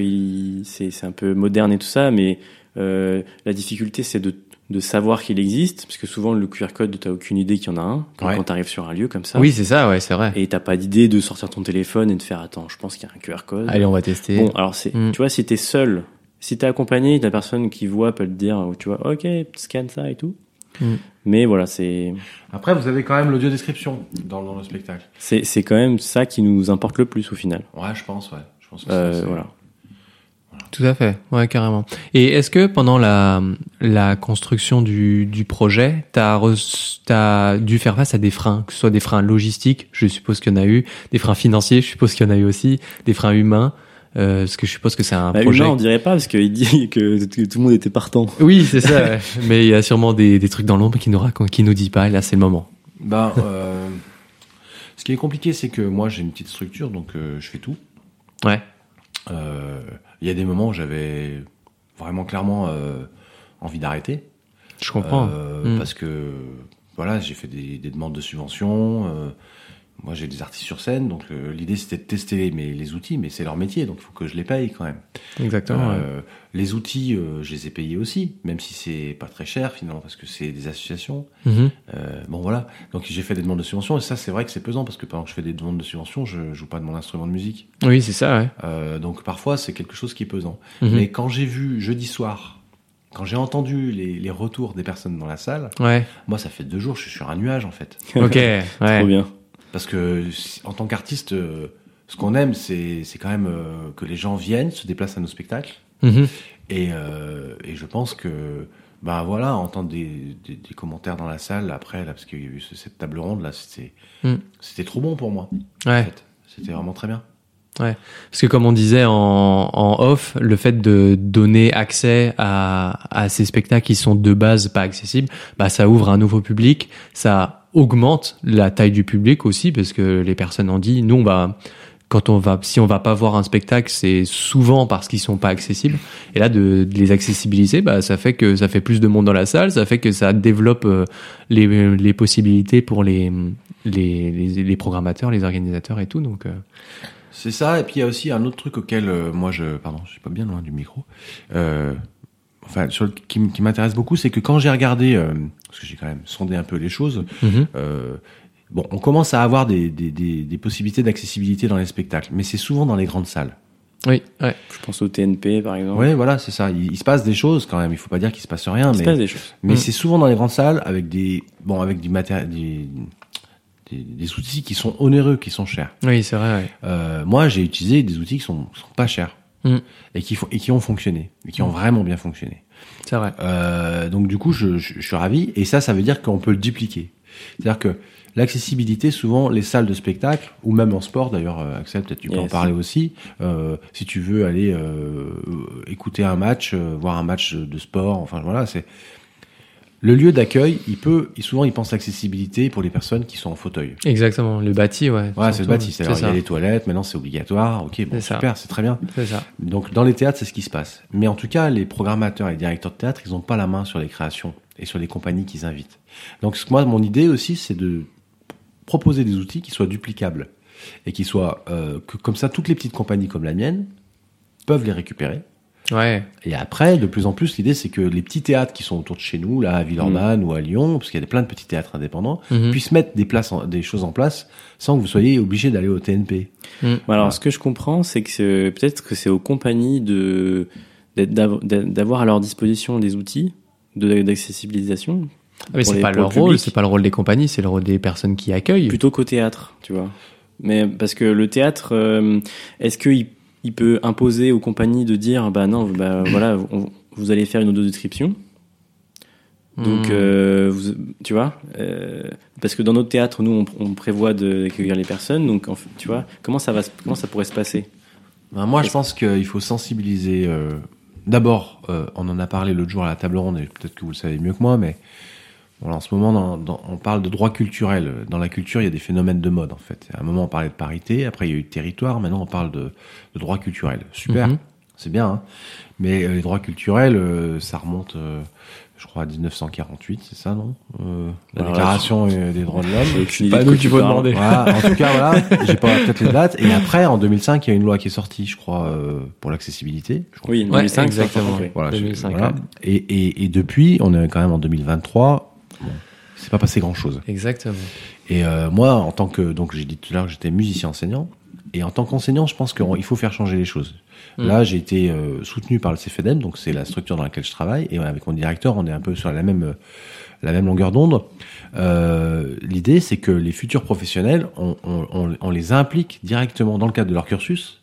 c'est c'est un peu moderne et tout ça, mais euh, la difficulté c'est de, de savoir qu'il existe, parce que souvent le QR code, t'as aucune idée qu'il y en a un quand, Ouais. tu arrives sur un lieu comme ça. Oui, c'est ça, ouais, c'est vrai. Et t'as pas d'idée de sortir ton téléphone et de faire attends, je pense qu'il y a un QR code. Allez, on va tester. Bon, alors c'est, Mm. tu vois, si t'es seul, si t'es accompagné, la personne qui voit peut te dire, tu vois, ok, scanne ça et tout. Mm. Mais voilà, c'est, Après, vous avez quand même l'audio description dans, dans le spectacle. c'est, c'est quand même ça qui nous importe le plus au final. Ouais, je pense, ouais. Je pense que Euh, c'est- c'est- voilà. Tout à fait, ouais, carrément. Et est-ce que pendant la, la construction du, du projet, t'as as, as dû faire face à des freins, que ce soit des freins logistiques, je suppose qu'il y en a eu, des freins financiers, je suppose qu'il y en a eu aussi, des freins humains, euh, parce que je suppose que c'est un Bah, projet. humain, on dirait pas parce qu'il dit que, que tout le monde était partant. Oui, c'est ça. ouais. Mais il y a sûrement des, des trucs dans l'ombre qui nous racontent, qui nous dit pas. Et là, c'est le moment. Ben, euh, ce qui est compliqué, c'est que moi, j'ai une petite structure, donc euh, je fais tout. Ouais. Euh, Il y a des moments où j'avais vraiment clairement euh, envie d'arrêter. Je comprends. Euh, Mm. Parce que, voilà, j'ai fait des, des demandes de subventions. Moi j'ai des artistes sur scène, donc euh, l'idée c'était de tester mes, les outils, mais c'est leur métier, donc il faut que je les paye quand même. Exactement. ouais. Euh, Les outils, euh, je les ai payés aussi, même si c'est pas très cher finalement, parce que c'est des associations. Mhm. Euh, bon voilà, donc j'ai fait des demandes de subvention, et ça c'est vrai que c'est pesant, parce que pendant que je fais des demandes de subvention, je joue pas de mon instrument de musique. Oui, c'est ça, ouais. Euh, donc parfois c'est quelque chose qui est pesant. Mhm. Mais quand j'ai vu jeudi soir, quand j'ai entendu les, les retours des personnes dans la salle, Ouais. moi ça fait deux jours, je suis sur un nuage en fait. Ok. Trop Ouais. bien. Parce que en tant qu'artiste, euh, ce qu'on aime, c'est quand même euh, que les gens viennent, se déplacent à nos spectacles. Mhm. Et, euh, et je pense que, ben voilà, entendre des, des, des commentaires dans la salle après, là, parce qu'il y a eu ce- cette table ronde, là, c'était c'était trop bon pour moi. en Ouais. fait. C'était vraiment très bien. Parce que comme on disait en, en off, le fait de donner accès à, à ces spectacles qui sont de base pas accessibles, bah ça ouvre un nouveau public, ça augmente la taille du public aussi parce que les personnes en disent, nous on va quand on va si on va pas voir un spectacle, c'est souvent parce qu'ils sont pas accessibles et là de, de les accessibiliser, bah ça fait que ça fait plus de monde dans la salle, ça fait que ça développe euh, les, les possibilités pour les, les les les programmateurs, les organisateurs et tout donc euh, C'est ça, et puis il y a aussi un autre truc auquel euh, moi je. Pardon, je suis pas bien loin du micro. Enfin, sur le- qui, m'intéresse beaucoup, c'est que quand j'ai regardé, euh, parce que j'ai quand même sondé un peu les choses, mhm. euh, bon, on commence à avoir des, des, des, des possibilités d'accessibilité dans les spectacles, mais c'est souvent dans les grandes salles. oui, ouais. Je pense au TNP, par exemple. Ouais, voilà, c'est ça. Il, il se passe des choses quand même. Il faut pas dire qu'il se passe rien, Il se mais passe des choses. mais Mm. c'est souvent dans les grandes salles avec des bon avec du matéri- des, des des outils qui sont onéreux, qui sont chers. Oui, c'est vrai. Ouais. Euh, moi, j'ai utilisé des outils qui sont, sont pas chers Mm. et qui font et qui ont fonctionné et qui ont vraiment bien fonctionné. C'est vrai. Euh, donc du coup, je, je, je suis ravi et ça, ça veut dire qu'on peut le dupliquer. C'est-à-dire que l'accessibilité, souvent, les salles de spectacle ou même en sport, d'ailleurs, euh, Axel, peut-être tu peux en parler aussi. Euh, si tu veux aller euh, euh, écouter un match, euh, voir un match de sport, enfin voilà, c'est le lieu d'accueil. Il peut, souvent, il pense l'accessibilité pour les personnes qui sont en fauteuil. Exactement. Le bâti, ouais. Ouais, c'est le bâti. C'est-à-dire, il y a les toilettes, maintenant c'est obligatoire. Ok, bon, super, c'est très bien. C'est ça. Donc dans les théâtres, c'est ce qui se passe. Mais en tout cas, les programmateurs et les directeurs de théâtre, ils n'ont pas la main sur les créations et sur les compagnies qu'ils invitent. Donc moi, mon idée aussi, c'est de proposer des outils qui soient duplicables et qui soient euh, que comme ça, toutes les petites compagnies comme la mienne peuvent les récupérer. Ouais. Et après, de plus en plus, l'idée, c'est que les petits théâtres qui sont autour de chez nous, là, à Villeurbanne ou à Lyon, parce qu'il y a plein de petits théâtres indépendants, Mhm. puissent mettre des, places en- des choses en place sans que vous soyez obligé d'aller au TNP. Mm. Alors, ce que je comprends, c'est que peut-être que c'est aux compagnies de d'avoir à leur disposition des outils de- d'accessibilisation Ah, Mais c'est pas leur le rôle, c'est pas le rôle des compagnies, c'est le rôle des personnes qui accueillent. plutôt qu'au théâtre, tu vois. Mais parce que le théâtre, euh, est-ce qu'il il peut imposer aux compagnies de dire, bah non, bah voilà, on- vous allez faire une audio-description. Donc, Hmm. euh, vous- tu vois, euh, parce que dans notre théâtre, nous, on, on prévoit d'accueillir les personnes. Donc, en tu vois, comment ça va, comment ça pourrait se passer? Ben, moi, je pense qu'il faut sensibiliser. euh, D'abord, on en a parlé l'autre jour à la table ronde, et peut-être que vous le savez mieux que moi, mais voilà, en ce moment, dans- dans- on parle de droit culturel. Dans la culture, il y a des phénomènes de mode, en fait. À un moment, on parlait de parité, après, il y a eu territoire, maintenant, on parle de, de droit culturel. Super, Mhm. c'est bien, hein. mais euh, les droits culturels, euh, ça remonte, euh, je crois, à 1948, c'est ça, non? Euh, La Alors déclaration des droits de l'homme. Idée pas de nous quoi qui tu faut demander. Voilà, en tout cas, voilà, j'ai pas peut-être les dates. Et après, en 2005, il y a une loi qui est sortie, je crois, euh, pour l'accessibilité. Je crois. Oui, Ouais, 2005, exactement. ça, Voilà, je- 2005, voilà. ouais. Et, et, et depuis, on est quand même en 2023. Bon, c'est pas passé grand-chose. Exactement. Et euh, moi, en tant que, donc j'ai dit tout à l'heure que j'étais musicien enseignant. Et en tant qu'enseignant, je pense qu'il faut faire changer les choses. Mm. Là, j'ai été euh, soutenu par le CFEDEM, donc c'est la structure dans laquelle je travaille. Et avec mon directeur, on est un peu sur la même, euh, la même longueur d'onde. Euh, L'idée, c'est que les futurs professionnels, on, on, on, on les implique directement dans le cadre de leur cursus,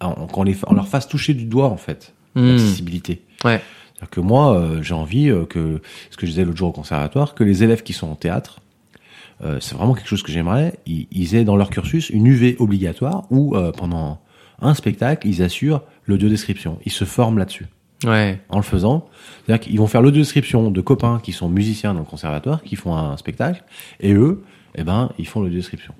qu'on les, on leur fasse toucher du doigt, en fait, Mm. l'accessibilité. Ouais. Que moi, euh, j'ai envie euh, que, ce que je disais l'autre jour au conservatoire, que les élèves qui sont en théâtre, euh, c'est vraiment quelque chose que j'aimerais, ils, ils aient dans leur cursus une UV obligatoire où pendant un spectacle, ils assurent l'audio-description. Ils se forment là-dessus Ouais. en le faisant. C'est-à-dire qu'ils vont faire l'audio-description de copains qui sont musiciens dans le conservatoire, qui font un spectacle, et eux, eh ben, ils font l'audio-description.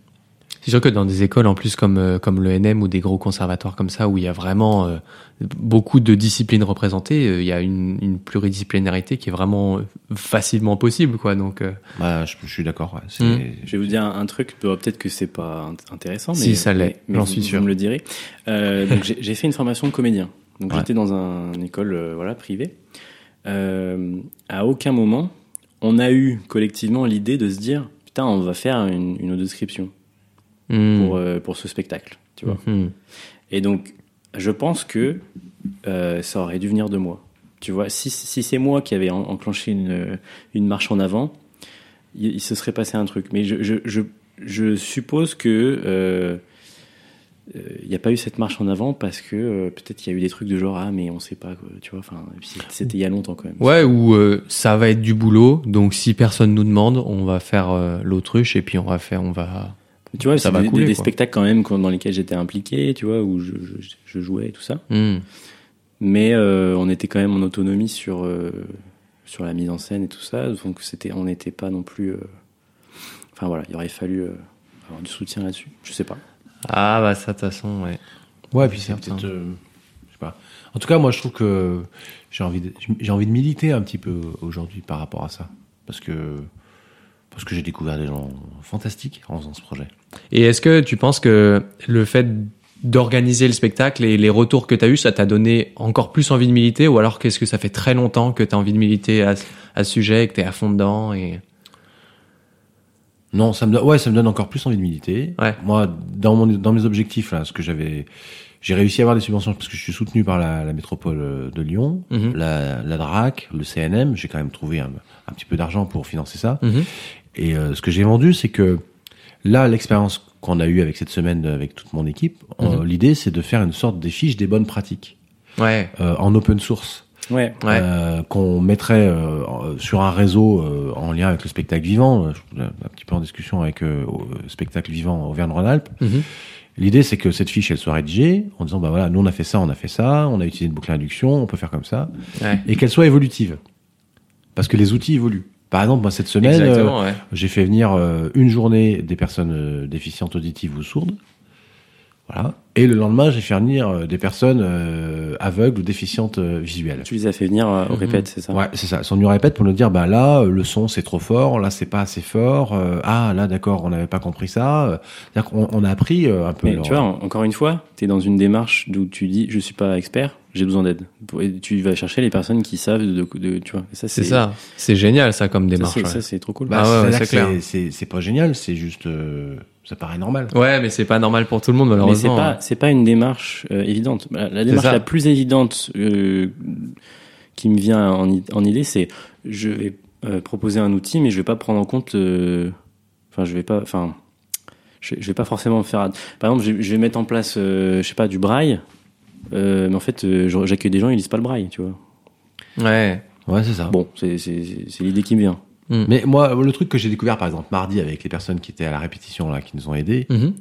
C'est sûr que dans des écoles en plus comme euh, comme l'ENM ou des gros conservatoires comme ça où il y a vraiment euh, beaucoup de disciplines représentées, euh, il y a une, une pluridisciplinarité qui est vraiment facilement possible quoi. Donc euh, Bah, je, je suis d'accord. Ouais. Mm. Je vais vous dire un, un truc, peut-être que c'est pas int- intéressant, mais Si, ça l'est, j'en vous- suis vous sûr. me le direz. Euh, j'ai fait une formation de comédien. Donc Ouais. j'étais dans un, une école euh, voilà privée. Euh, à aucun moment on a eu collectivement l'idée de se dire putain on va faire une, une hmm. pour euh, pour ce spectacle, tu vois. Mhm. Et donc, je pense que euh, ça aurait dû venir de moi. Tu vois, si, si c'est moi qui avais en- enclenché une, une marche en avant, il, il se serait passé un truc. Mais je, je, je, je suppose que euh, il n'y a pas eu cette marche en avant parce que euh, peut-être il y a eu des trucs de genre ah mais on sait pas quoi, tu vois. Enfin, c'était il y a longtemps quand même. Ouais, ou euh, ça va être du boulot, donc si personne nous demande, on va faire euh, l'autruche et puis on va faire, on va. Tu vois, Ça va des, couler, des spectacles quand même dans lesquels j'étais impliqué, tu vois, où je, je, je jouais et tout ça. Hmm. mais euh, on était quand même en autonomie sur euh, sur la mise en scène et tout ça donc c'était on n'était pas non plus euh, enfin voilà il aurait fallu euh, avoir du soutien là-dessus je sais pas Ah bah ça de toute façon, ouais. Ouais, puis c'est peut-être. euh, je sais pas. En tout cas, moi, je trouve que j'ai envie de, j'ai envie de militer un petit peu aujourd'hui par rapport à ça, parce que parce que j'ai découvert des gens fantastiques en faisant ce projet. Et est-ce que tu penses que le fait d'organiser le spectacle et les retours que tu as eu, ça t'a donné encore plus envie de militer ou alors qu'est-ce que ça fait très longtemps que tu as envie de militer à, ce- à ce sujet et que tu es à fond dedans et... Non, ça me donne, ouais, ça me donne encore plus envie de militer. Ouais. Moi, dans mon, dans mes objectifs là, ce que j'avais, j'ai réussi à avoir des subventions parce que je suis soutenu par la, la métropole euh, de Lyon, Mhm. la, la DRAC, le CNM. J'ai quand même trouvé un, un petit peu d'argent pour financer ça. Mhm. Et euh, ce que j'ai vendu, c'est que là, l'expérience qu'on a eue avec cette semaine avec toute mon équipe, euh, Mhm. l'idée c'est de faire une sorte des fiches des bonnes pratiques Ouais, euh, en open source. ouais ouais. euh, qu'on mettrait euh, sur un réseau euh, en lien avec le spectacle vivant, euh, un petit peu en discussion avec euh, au- euh, spectacle vivant Auvergne-Rhône-Alpes. Mhm. L'idée c'est que cette fiche elle soit rédigée en disant bah voilà nous on a fait ça, on a fait ça, on a utilisé une boucle d'induction, on peut faire comme ça ouais. et qu'elle soit évolutive parce que les outils évoluent. Par exemple moi cette semaine euh, ouais. j'ai fait venir euh, une journée des personnes euh, déficientes auditives ou sourdes. Voilà. Et le lendemain, j'ai fait venir des personnes aveugles ou déficientes visuelles. tu les as fait venir au Mhm. répète c'est ça Ouais, c'est ça. Ils sont venus répète pour nous dire, bah là, le son c'est trop fort, là c'est pas assez fort. ah là, d'accord, on n'avait pas compris ça. C'est-à-dire qu'on on a appris un peu. mais leur- tu vois en- encore une fois tu es dans une démarche d'où tu dis je suis pas expert j'ai besoin d'aide et tu vas chercher les personnes qui savent de, de- tu vois et ça C'est ça. C'est génial ça comme ça, démarche. c'est- ouais. trop cool Bah, Ah ouais, c'est-à-dire c'est pas génial, c'est juste, euh, ça paraît normal. Ouais, mais c'est pas normal pour tout le monde mais c'est malheureusement. pas c'est pas une démarche euh, évidente la, la démarche la plus évidente euh, qui me vient en, idée c'est je vais euh, proposer un outil mais je vais pas prendre en compte euh, enfin je vais pas enfin je, je vais pas forcément faire par exemple je, je vais mettre en place euh, je sais pas du braille euh, mais en fait euh, j'accueille des gens ils lisent pas le braille tu vois Ouais. Ouais, c'est ça. bon c'est l'idée qui me vient Mais moi, le truc que j'ai découvert, par exemple, mardi avec les personnes qui étaient à la répétition là, qui nous ont aidés. Mhm.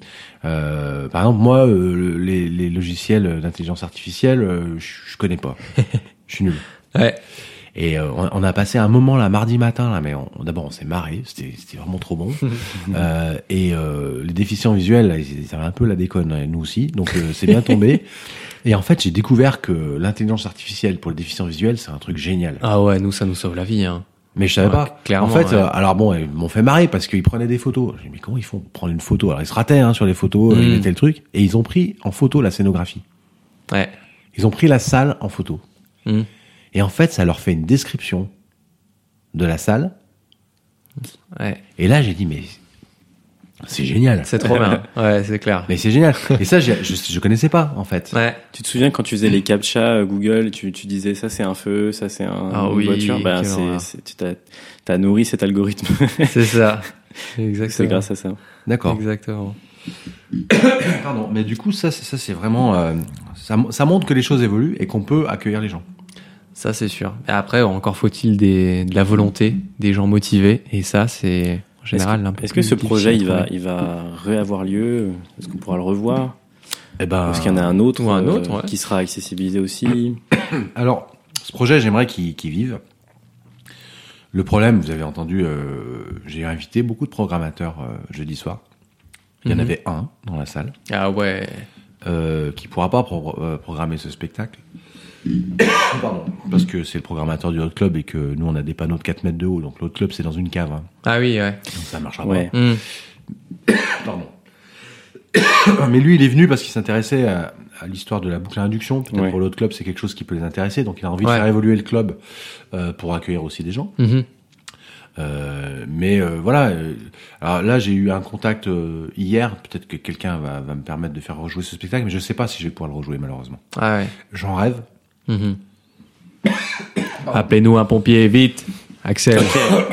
euh, par exemple, moi, euh, le- les, les logiciels d'intelligence artificielle, euh, je je connais pas. Je suis nul. Ouais. Et euh, on, a passé un moment là mardi matin là, mais on- d'abord on s'est marré, c'était c'était vraiment trop bon. Euh, et euh, les déficients visuels, là, ils avaient un peu la déconne, hein, nous aussi, donc euh, c'est bien tombé. Et en fait, j'ai découvert que l'intelligence artificielle pour les déficients visuels, c'est un truc génial. Ah ouais, nous ça nous sauve la vie. Hein. Mais je savais Ouais, pas. clairement, en fait, ouais. euh, alors bon, ils m'ont fait marrer parce qu'ils prenaient des photos. J'ai dit mais comment ils font pour prendre une photo? Alors ils se rataient hein, sur les photos, euh, Mm. ils mettaient le truc, et ils ont pris en photo la scénographie. Ouais. Ils ont pris la salle en photo. Mhm. Et en fait, ça leur fait une description de la salle. Ouais. Et là, j'ai dit, mais c'est génial. C'est trop bien. Ouais, c'est clair. Mais c'est génial. Et ça, je, je connaissais pas, en fait. Ouais. tu te souviens quand tu faisais les captcha euh, Google tu, tu disais ça c'est un feu ça c'est un, Ah une oui, voiture bah, c'est c'est- tu t'as nourri cet algorithme C'est ça. c'est Exactement. grâce à ça D'accord. Exactement. Pardon. Mais du coup, ça, c'est- ça c'est vraiment, euh, ça, ça montre que les choses évoluent et qu'on peut accueillir les gens. Ça, c'est sûr. Et après, encore faut-il de la volonté, des gens motivés. Et ça, c'est en général un peu Est-ce que plus ce difficile projet à il va, il va réavoir lieu? Est-ce qu'on pourra le revoir? Eh ben, Est-ce qu'il y en a un autre, ou un euh, autre, ouais. qui sera accessibilisé aussi? Alors, ce projet, j'aimerais qu'il vive. Le problème, vous avez entendu, euh, j'ai invité beaucoup de programmateurs euh, jeudi soir. Il y en Mhm. avait un dans la salle Ah ouais. euh, qui pourra pas pro- euh, programmer ce spectacle. Pardon. Parce que c'est le programmateur du autre club et que nous on a des panneaux de 4 mètres de haut, donc l'autre club c'est dans une cave. hein. Ah oui, ouais. Donc ça marchera Ouais. Hmm. pas. Pardon. Mais lui, il est venu parce qu'il s'intéressait à, à l'histoire de la boucle à induction. Peut-être Ouais. pour l'autre club, c'est quelque chose qui peut les intéresser. Donc il a envie Ouais. de faire évoluer le club euh, pour accueillir aussi des gens. Mhm. Euh, mais euh, voilà. euh, alors là, j'ai eu un contact euh, hier. Peut-être que quelqu'un va, va me permettre de faire rejouer ce spectacle, mais je sais pas si je vais pouvoir le rejouer malheureusement. Ah ouais. J'en rêve. Mhm. Appelez-nous un pompier, vite. Axel,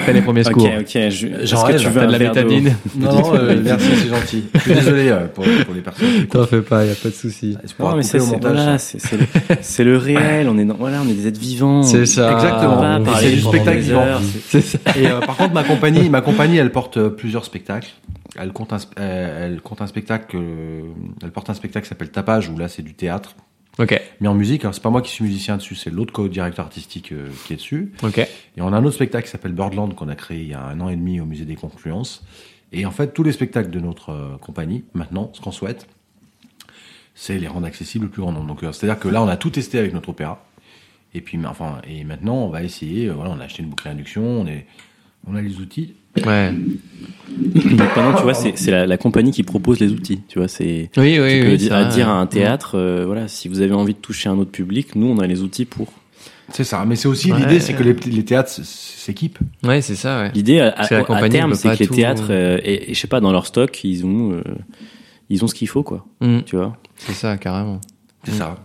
fais les premiers Ok, secours. ok. Je... Est-ce J'en que tu veux de la bétadine Non, non, euh, merci, c'est gentil. Je suis désolé euh, pour, pour les personnes. qui T'en fais pas, y a pas de souci. pourras Non, mais c'est voilà, le, réel. On est dans, voilà, on est des êtres vivants. C'est ça. Exactement. C'est du spectacle vivant. c'est- ça. Et euh, par contre, ma compagnie, ma compagnie, elle porte plusieurs spectacles. Elle compte un, elle compte un spectacle, elle porte un spectacle qui s'appelle Tapage, où là c'est du théâtre, Ok, mais en musique. Alors c'est pas moi qui suis musicien dessus, c'est l'autre co-directeur artistique euh, qui est dessus. ok. Et on a un autre spectacle qui s'appelle Birdland qu'on a créé il y a un an et demi au musée des Confluences. Et en fait, tous les spectacles de notre euh, compagnie, maintenant, ce qu'on souhaite, c'est les rendre accessibles au plus grand nombre. Donc, euh, c'est-à-dire que là, on a tout testé avec notre opéra. Et puis, enfin, et maintenant, on va essayer. voilà, on a acheté une boucle d'induction, on est, on a les outils. Ouais. Donc maintenant, tu vois, c'est c'est la, la compagnie qui propose les outils. Tu vois, c'est Oui, tu oui, peux oui. dire, ça, dire à un ouais. théâtre, euh, voilà, si vous avez envie de toucher un autre public, nous, on a les outils pour. C'est ça. Mais c'est aussi Ouais. l'idée, c'est que les, les théâtres s'équipent. Ouais, c'est ça, ouais. L'idée, à, Parce que la à- à compagnie terme, c'est que les théâtres, euh, et, et je sais pas, dans leur stock, ils ont, euh, ils ont ce qu'il faut, quoi. Hmm. Tu vois, C'est ça, carrément. C'est ça.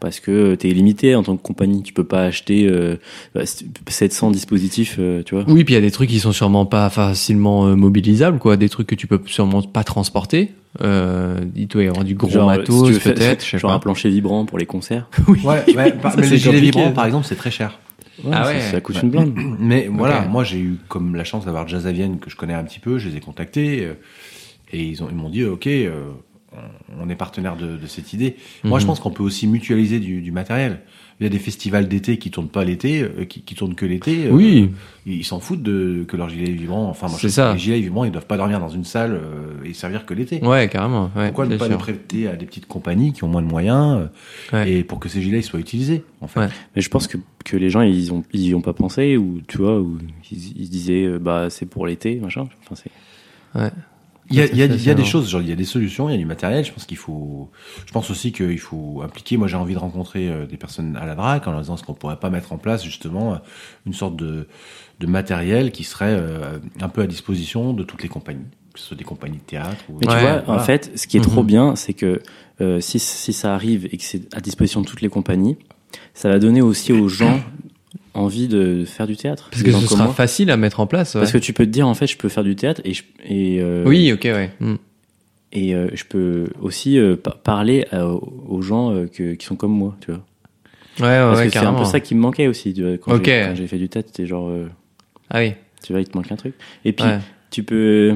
Parce que t'es limité en tant que compagnie, tu peux pas acheter euh, bah, 700 dispositifs, euh, tu vois. Oui, puis il y a des trucs qui sont sûrement pas facilement euh, mobilisables, quoi. Des trucs que tu peux sûrement pas transporter. Euh, il doit y avoir du gros Genre, euh, si matos, tu peut-être, genre pas. un plancher vibrant pour les concerts. Ouais, ouais, par- Ça, mais les gilets vibrants, par exemple, c'est très cher. Ah ça- ouais. ça, coûte une blinde. Mais voilà, moi j'ai eu comme la chance d'avoir Jazz à Vienne que je connais un petit peu, je les ai contactés euh, et ils ont ils m'ont dit ok, euh, on- est partenaire de, de cette idée. Moi je Mhm. pense qu'on peut aussi mutualiser du, du matériel. Il y a des festivals d'été qui tournent pas l'été, euh, qui, qui tournent que l'été. euh, Oui, ils s'en foutent de que leurs gilets vibrants. Enfin, moi, je- ça. Les gilets vibrants, ils doivent pas dormir dans une salle euh, et servir que l'été. ouais, carrément. Ouais, Pourquoi ne pas les prêter à des petites compagnies qui ont moins de moyens euh, Ouais. et pour que ces gilets soient utilisés en fait. Ouais. Mais je pense que, que les gens, ils ont, ils y ont pas pensé, ou tu vois, ou ils, ils se disaient, bah, c'est pour l'été, machin. Enfin, c'est. Il y a, il y a- y a des choses, genre il y a des solutions, il y a du matériel. Je pense qu'il faut, je pense aussi qu'il faut impliquer. Moi, j'ai envie de rencontrer euh, des personnes à la DRAC en leur disant ce qu'on pourrait pas mettre en place justement euh, une sorte de, de matériel qui serait euh, un peu à disposition de toutes les compagnies, que ce soit des compagnies de théâtre. Ou, Mais tu Ouais, vois, voilà. en fait, ce qui est trop Mhm. bien, c'est que euh, si, si ça arrive et que c'est à disposition de toutes les compagnies, ça va donner aussi aux gens envie de faire du théâtre. Parce que ce sera moi. facile à mettre en place. ouais. Parce que tu peux te dire, en fait, je peux faire du théâtre et je, et, euh, Oui, ok, ouais. Hmm. et euh, je peux aussi euh, pa- parler à- aux gens que, qui sont comme moi, tu vois. Ouais, ouais, Parce ouais, que c'est un peu ça qui me manquait aussi, tu vois, quand Ok. j'ai- fait du théâtre, c'était genre, Ah oui. tu vois, il te manque un truc. Et puis, Ouais. tu peux,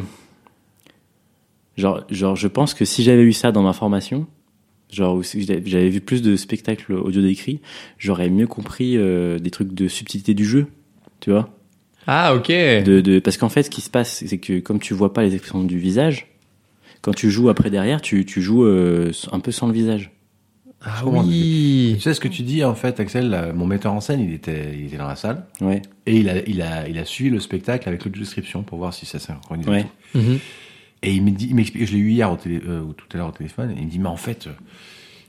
genre, genre, je pense que si j'avais eu ça dans ma formation, genre, ou si j'avais vu plus de spectacles audio décrits, j'aurais mieux compris euh, des trucs de subtilité du jeu, tu vois. Ah, ok. De, de, parce qu'en fait, ce qui se passe, c'est que comme tu vois pas les expressions du visage, quand tu joues après derrière, tu, tu joues euh, un peu sans le visage. Ah oui. Tu sais ce que tu dis en fait, Axel. mon metteur en scène, il était, il était dans la salle Ouais. et il a, il a, il a suivi le spectacle avec l'audio-description pour voir si ça synchronise. Ouais. Mhm. Et il me dit, il m'explique, je l'ai eu hier au télé, euh, ou tout à l'heure au téléphone, et il me dit, mais en fait, euh,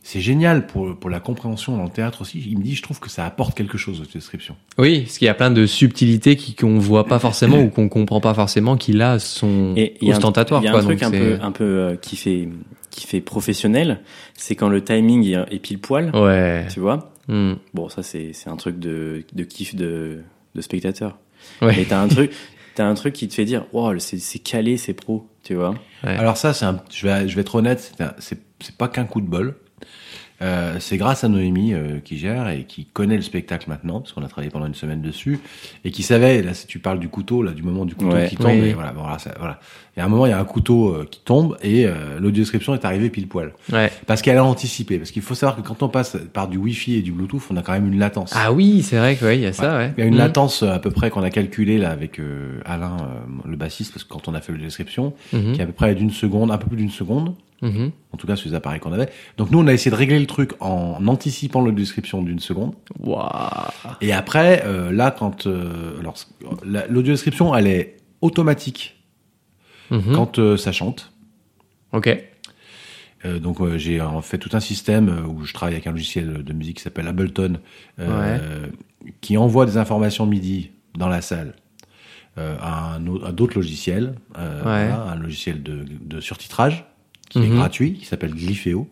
c'est génial pour, pour la compréhension dans le théâtre aussi. Il me dit, je trouve que ça apporte quelque chose, cette description. Oui, parce qu'il y a plein de subtilités qui qu'on voit pas forcément ou qu'on comprend pas forcément qui là sont Et il y a un- ostentatoires. Il y a un quoi, truc un peu, un peu euh, qui fait, qui fait professionnel, c'est quand le timing est, est pile poil, Ouais. tu vois. Hmm. Bon, ça c'est, c'est un truc de, de kiff de, de spectateur. Ouais. Et t'as un truc, t'as un truc qui te fait dire, wow, c'est, c'est calé, c'est pro, tu vois. Ouais. Alors ça, c'est un, je vais, je vais être honnête, c'est pas qu'un coup de bol. Euh, c'est grâce à Noémie euh, qui gère et qui connaît le spectacle maintenant, parce qu'on a travaillé pendant une semaine dessus, et qui savait, là si tu parles du couteau, là du moment du couteau Ouais. qui tombe, Oui. et voilà, voilà, ça- voilà. Il y a un moment, il y a un couteau euh, qui tombe et l'audio-description est arrivée pile poil. Ouais. Parce qu'elle a anticipé, parce qu'il faut savoir que quand on passe par du Wi-Fi et du Bluetooth, on a quand même une latence. Ah oui, c'est vrai que ouais, il y a ça, ouais. Il y a une Mhm. latence à peu près qu'on a calculée là avec Alain, le bassiste, parce que quand on a fait la description, Mhm. qui est à peu près d'une seconde, un peu plus d'une seconde, Mhm. en tout cas sur les appareils qu'on avait. Donc nous, on a essayé de régler le truc en anticipant la description d'une seconde. Waouh. Et après, euh, là, quand euh, alors la- l'audio-description, elle est automatique Mhm. quand euh, ça chante. Ok. Donc j'ai en fait tout un système où je travaille avec un logiciel de musique qui s'appelle Ableton, qui envoie des informations MIDI dans la salle à, un à d'autres logiciels, Ouais. voilà, un logiciel de, de surtitrage qui est Mhm. gratuit, qui s'appelle Glypheo.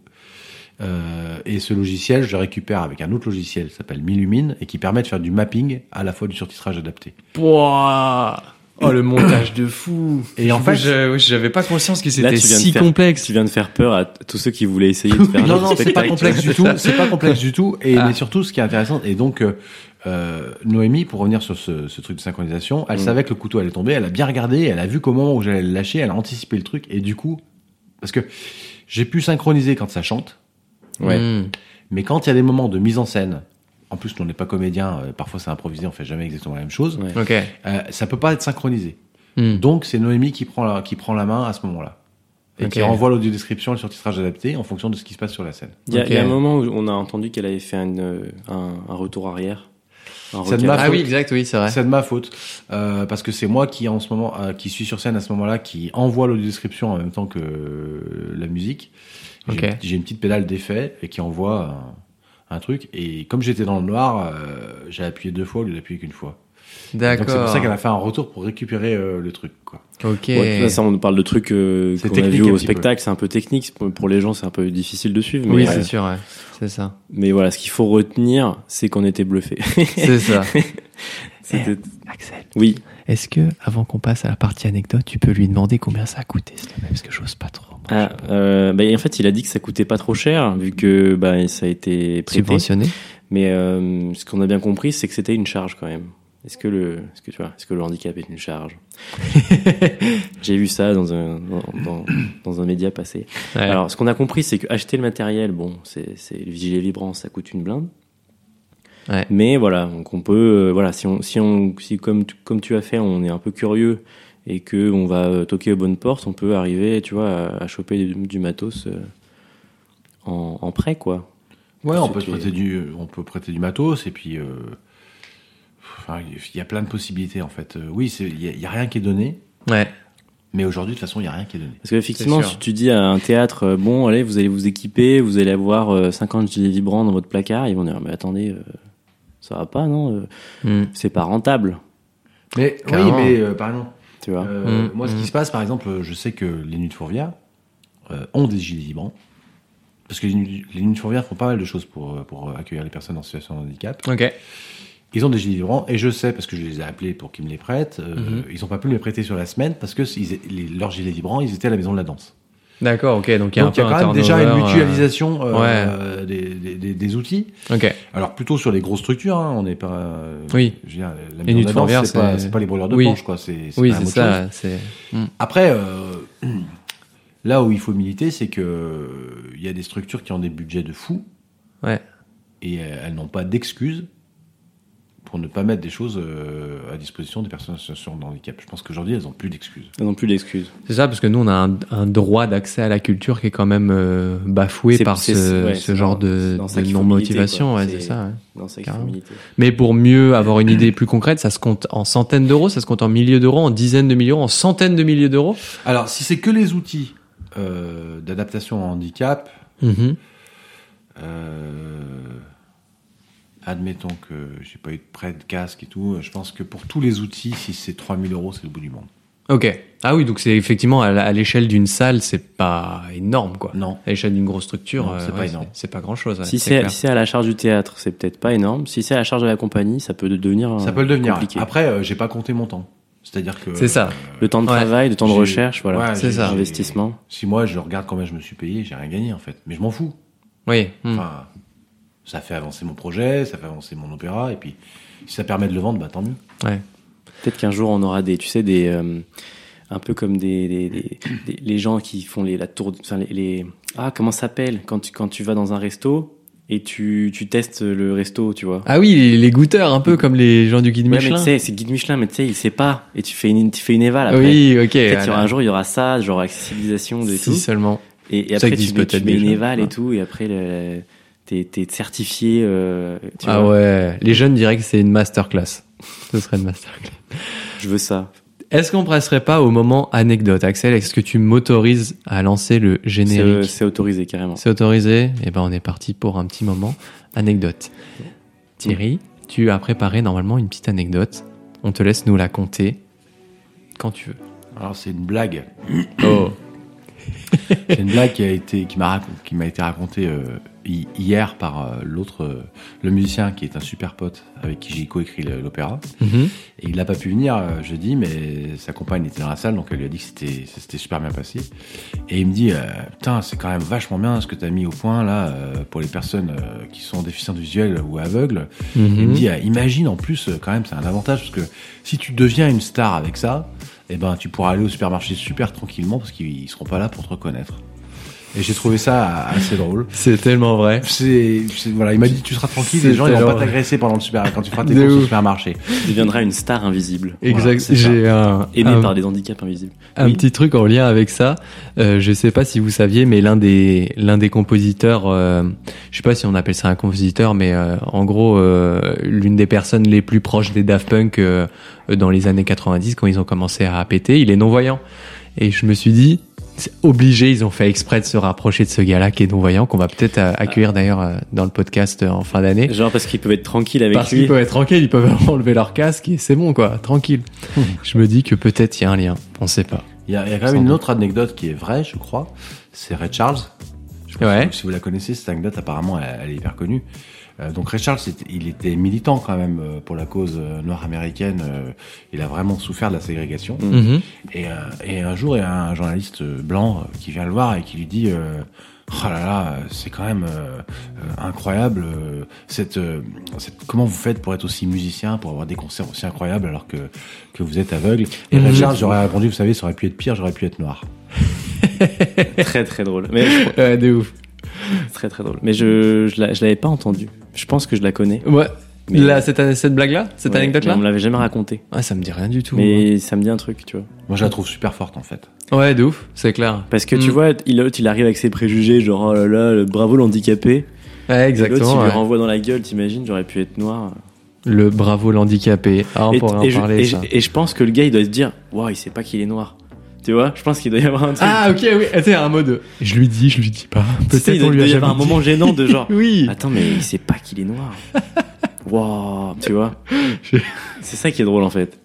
Euh, et ce logiciel, je le récupère avec un autre logiciel qui s'appelle Millumine et qui permet de faire du mapping à la fois du surtitrage adapté. Pouah. Oh le montage de fou. Et en fait- Je- j'avais pas conscience que c'était si faire- complexe. Tu viens de faire peur à tous ceux qui voulaient essayer de faire non, un non, c'est pas spectacle. complexe du tout. C'est pas complexe du tout. Et Ah. mais surtout, ce qui est intéressant, et donc euh, euh, Noémie, pour revenir sur ce, ce truc de synchronisation, elle Mm. savait que le couteau allait tomber. Elle a bien regardé. Elle a vu qu'au moment où j'allais le lâcher, elle a anticipé le truc. Et du coup, parce que j'ai pu synchroniser quand ça chante, Ouais. Mhm. mais quand il y a des moments de mise en scène, en plus, nous, on n'est pas comédien. euh, parfois, c'est improvisé. On fait jamais exactement la même chose. Ouais. Ok. Euh, ça peut pas être synchronisé. Mhm. Donc, c'est Noémie qui prend la, qui prend la main à ce moment-là. Et qui envoie l'audio description et le surtitrage adapté en fonction de ce qui se passe sur la scène. Il y, a, y un moment où on a entendu qu'elle avait fait une, euh, un, un retour arrière. C'est de ma Ah faute. oui, exact, oui, c'est vrai. C'est de ma faute euh, parce que c'est moi qui en ce moment euh, qui suis sur scène à ce moment-là qui envoie l'audio description en même temps que la musique. J'ai Ok. j'ai une petite pédale d'effet et qui envoie un, un truc et comme j'étais dans le noir, euh, j'ai appuyé deux fois au lieu d'appuyer qu'une fois. Donc c'est pour ça qu'elle a fait un retour pour récupérer euh, le truc quoi. Ok. Ouais, là, ça, on parle de trucs euh, qu'on a technique vu au spectacle. C'est un peu technique. Pour, les gens, c'est un peu difficile de suivre. Mais, oui, c'est sûr, ouais. C'est ça. mais voilà, ce qu'il faut retenir, c'est qu'on était bluffés. C'est ça. C'était- Axel, Oui. est-ce que, avant qu'on passe à la partie anecdote, tu peux lui demander combien ça a coûté, Parce que j'ose pas trop. moi, Ah, euh, bah, en fait, il a dit que ça coûtait pas trop cher, vu que bah, ça a été prêté. Subventionné Mais euh, ce qu'on a bien compris, c'est que c'était une charge quand même. Est-ce que le, est-ce que tu vois, est-ce que le handicap est une charge J'ai vu ça dans un dans, dans, dans un média passé. Ouais. Alors, ce qu'on a compris, c'est que acheter le matériel, bon, c'est c'est le gilet vibrant, ça coûte une blinde. Ouais. Mais voilà, donc on peut, euh, voilà, si on, si on, si comme tu, comme tu as fait, on est un peu curieux et que on va euh, toquer aux bonnes portes, on peut arriver, tu vois, à, à choper du, du matos euh, en, en prêt, quoi. Ouais, on peut, prêter du, on peut prêter du matos et puis euh, enfin, il y a plein de possibilités en fait. Euh, Oui, il y, a- il y a rien qui est donné, Ouais. mais aujourd'hui de toute façon il y a rien qui est donné. Parce qu'effectivement, si tu dis à un théâtre, euh, bon, allez, vous allez vous équiper, vous allez avoir euh, 50 gilets vibrants dans votre placard, ils vont dire, mais attendez, euh, ça va pas, non euh, Hmm. C'est pas rentable, Mais Carrément. oui, mais euh, par exemple. tu vois. Euh, Mm, moi, ce mm. qui se passe, par exemple, je sais que les Nuits de Fourvière euh, ont des gilets vibrants. Parce que les Nuits les Nuits de Fourvière font pas mal de choses pour, euh, pour accueillir les personnes en situation de handicap. Ok. Ils ont des gilets vibrants et je sais, parce que je les ai appelés pour qu'ils me les prêtent, euh, Mhm. ils ont pas pu me les prêter sur la semaine parce que ils- les- leurs gilets vibrants, ils étaient à la maison de la danse. D'accord, ok. Donc il y a Donc y quand même déjà une euh, mutualisation euh, des, des, des- des outils. Ok. Alors plutôt sur les grosses structures, hein, on n'est pas. Oui. Je veux dire, la maison de la danse, c'est pas, les brûleurs de Oui. planches, quoi. C'est Oui, c'est ça. Après, euh, là où il faut militer, c'est que il y a des structures qui ont des budgets de fou Ouais. et elles n'ont pas d'excuses pour ne pas mettre des choses euh, à disposition des personnes en situation de handicap. Je pense qu'aujourd'hui, elles n'ont plus d'excuses. Ils n'ont plus d'excuses. C'est ça, parce que nous, on a un, un droit d'accès à la culture qui est quand même euh, bafoué par ce, ouais, ce c'est genre dans- de, non-motivation. Ouais, c'est ça. ouais. Mais pour mieux avoir une idée plus concrète, ça se compte en centaines d'euros, ça se compte en milliers d'euros, en dizaines de millions, en centaines de milliers d'euros. Alors, si c'est que les outils euh, d'adaptation au handicap, Mhm. euh, admettons que j'ai pas eu de prêt de casque et tout, je pense que pour tous les outils, si c'est 3000 euros, c'est le bout du monde. Ok. Ah oui, donc c'est effectivement à l'échelle d'une salle, c'est pas énorme, quoi. Non. À l'échelle d'une grosse structure, Non, euh, c'est pas ouais, énorme. C'est pas grand chose. si c'est si c'est à la charge du théâtre, c'est peut-être pas énorme. Si c'est à la charge de la compagnie, ça peut devenir Ça peut le euh, devenir. compliqué. Après, euh, j'ai pas compté mon temps. C'est-à-dire que. C'est ça. le temps de Ouais. travail, le temps de recherche, voilà. Ouais, C'est ça. Investissement. Si moi je regarde combien je me suis payé, j'ai rien gagné en fait. Mais je m'en fous. Oui. hmm. Enfin, ça fait avancer mon projet, ça fait avancer mon opéra, et puis si ça permet de le vendre, bah tant mieux. Ouais. Peut-être qu'un jour on aura des, tu sais, des, euh, un peu comme des, des, des- des- les gens qui font les, la tour, enfin les, les- ah comment ça s'appelle? Quand tu, quand tu vas dans un resto et tu, tu testes le resto, tu vois. Ah oui, les, les goûteurs, un peu comme les gens du guide Ouais, mais tu Michelin. sais, c'est guide Michelin, mais tu sais, il sait pas et tu fais une, tu fais une éval après. oui, ok. Peut-être qu'il y voilà. aura un jour il y aura ça, genre accessibilisation de si tout. seulement. Et, et Ça après tu mets, tu mets une éval et tout et après le, t'es, t'es certifié. euh, tu Ah vois. ouais, les jeunes diraient que c'est une masterclass. Ce serait une masterclass. Je veux ça. Est-ce qu'on passerait pas au moment anecdote, Axel Est-ce que tu m'autorises à lancer le générique? C'est autorisé carrément. C'est autorisé? Eh ben, on est parti pour un petit moment anecdote. Thierry, tu as préparé normalement une petite anecdote. On te laisse nous la conter quand tu veux. Alors c'est une blague. Oh. C'est une blague qui a été qui m'a qui m'a été racontée euh, hier par euh, l'autre euh, le musicien qui est un super pote avec qui j'ai coécrit l'opéra Mhm. et il n'a pas pu venir euh, jeudi mais sa compagne était dans la salle donc elle lui a dit que c'était ça s'était super bien passé et il me dit putain c'est quand même vachement bien ce que tu as mis au point là pour les personnes qui sont déficientes visuelles ou aveugles il me Mhm. dit, imagine en plus, quand même, c'est un avantage parce que si tu deviens une star avec ça, eh ben, tu pourras aller au supermarché super tranquillement parce qu'ils seront pas là pour te reconnaître. Et j'ai trouvé ça assez drôle. C'est tellement vrai. C'est, c'est- voilà, il m'a dit, tu seras tranquille, les gens ils vont pas t'agresser pendant le super, quand tu feras tes courses au supermarché. Tu deviendras une star invisible. Exact. J'ai un, Aimé un- par des handicaps invisibles. Un Oui. petit truc en lien avec ça. Euh, je sais pas si vous saviez, mais l'un des l'un des compositeurs, euh, je sais pas si on appelle ça un compositeur, mais euh, en gros, euh, l'une des personnes les plus proches des Daft Punk euh, dans les années 90, quand ils ont commencé à péter, il est non voyant. Et je me suis dit, obligé, ils ont fait exprès de se rapprocher de ce gars-là qui est non voyant, qu'on va peut-être euh, accueillir d'ailleurs euh, dans le podcast euh, en fin d'année. Genre parce qu'ils peuvent être tranquilles avec Parce lui. qu'ils peuvent être tranquilles, ils peuvent enlever leur casque et c'est bon quoi, tranquille. je me dis que peut-être il y a un lien, on sait pas. Il y a, il y a quand même Sans une doute. autre anecdote qui est vraie, je crois. C'est Ray Charles. Je Ouais. si, si vous la connaissez, cette anecdote, apparemment, elle, elle est hyper connue. Euh, donc Ray Charles, il était militant quand même euh, pour la cause euh, noire américaine. il a vraiment souffert de la ségrégation. Mhm. Et, euh, et un jour, il y a un journaliste blanc qui vient le voir et qui lui dit euh, Oh là là, c'est quand même euh, euh, incroyable. euh, cette, cette- comment vous faites pour être aussi musicien, pour avoir des concerts aussi incroyables alors que, que vous êtes aveugle? Et Mhm. Ray Charles, j'aurais répondu Vous savez, ça aurait pu être pire, j'aurais pu être noir. Très très drôle. Mais je- Ouais, de ouf. Très très drôle. Mais je je, la- je l'avais pas entendu. Je pense que je la connais. Ouais. Mais- Là, cette, cette blague-là? Cette Ouais, anecdote-là? On me l'avait jamais raconté. Ah, ça me dit rien du tout. Mais ça me dit un truc, tu vois. Moi, je la trouve super forte en fait. Ouais, de ouf, c'est clair. Parce que tu Mm. vois, il, l'autre, il arrive avec ses préjugés, genre oh là là, le- bravo l'handicapé. Ouais, Et L'autre, exactement. il lui renvoie dans la gueule, t'imagines, j'aurais pu être noir. Le bravo l'handicapé. Ah, on et, pourrait en je, parler, et ça. je- et je pense que le gars, il doit se dire, waouh, il sait pas qu'il est noir. Tu vois, je pense qu'il doit y avoir un truc. Ah, ok, oui. C'est un mode. Je lui dis, je lui dis pas. Tu sais, il Peut-être on doit, lui a il doit y avoir un dit. moment gênant de genre, Oui. attends, mais il sait pas qu'il est noir. Waouh, tu vois. Je- C'est ça qui est drôle en fait.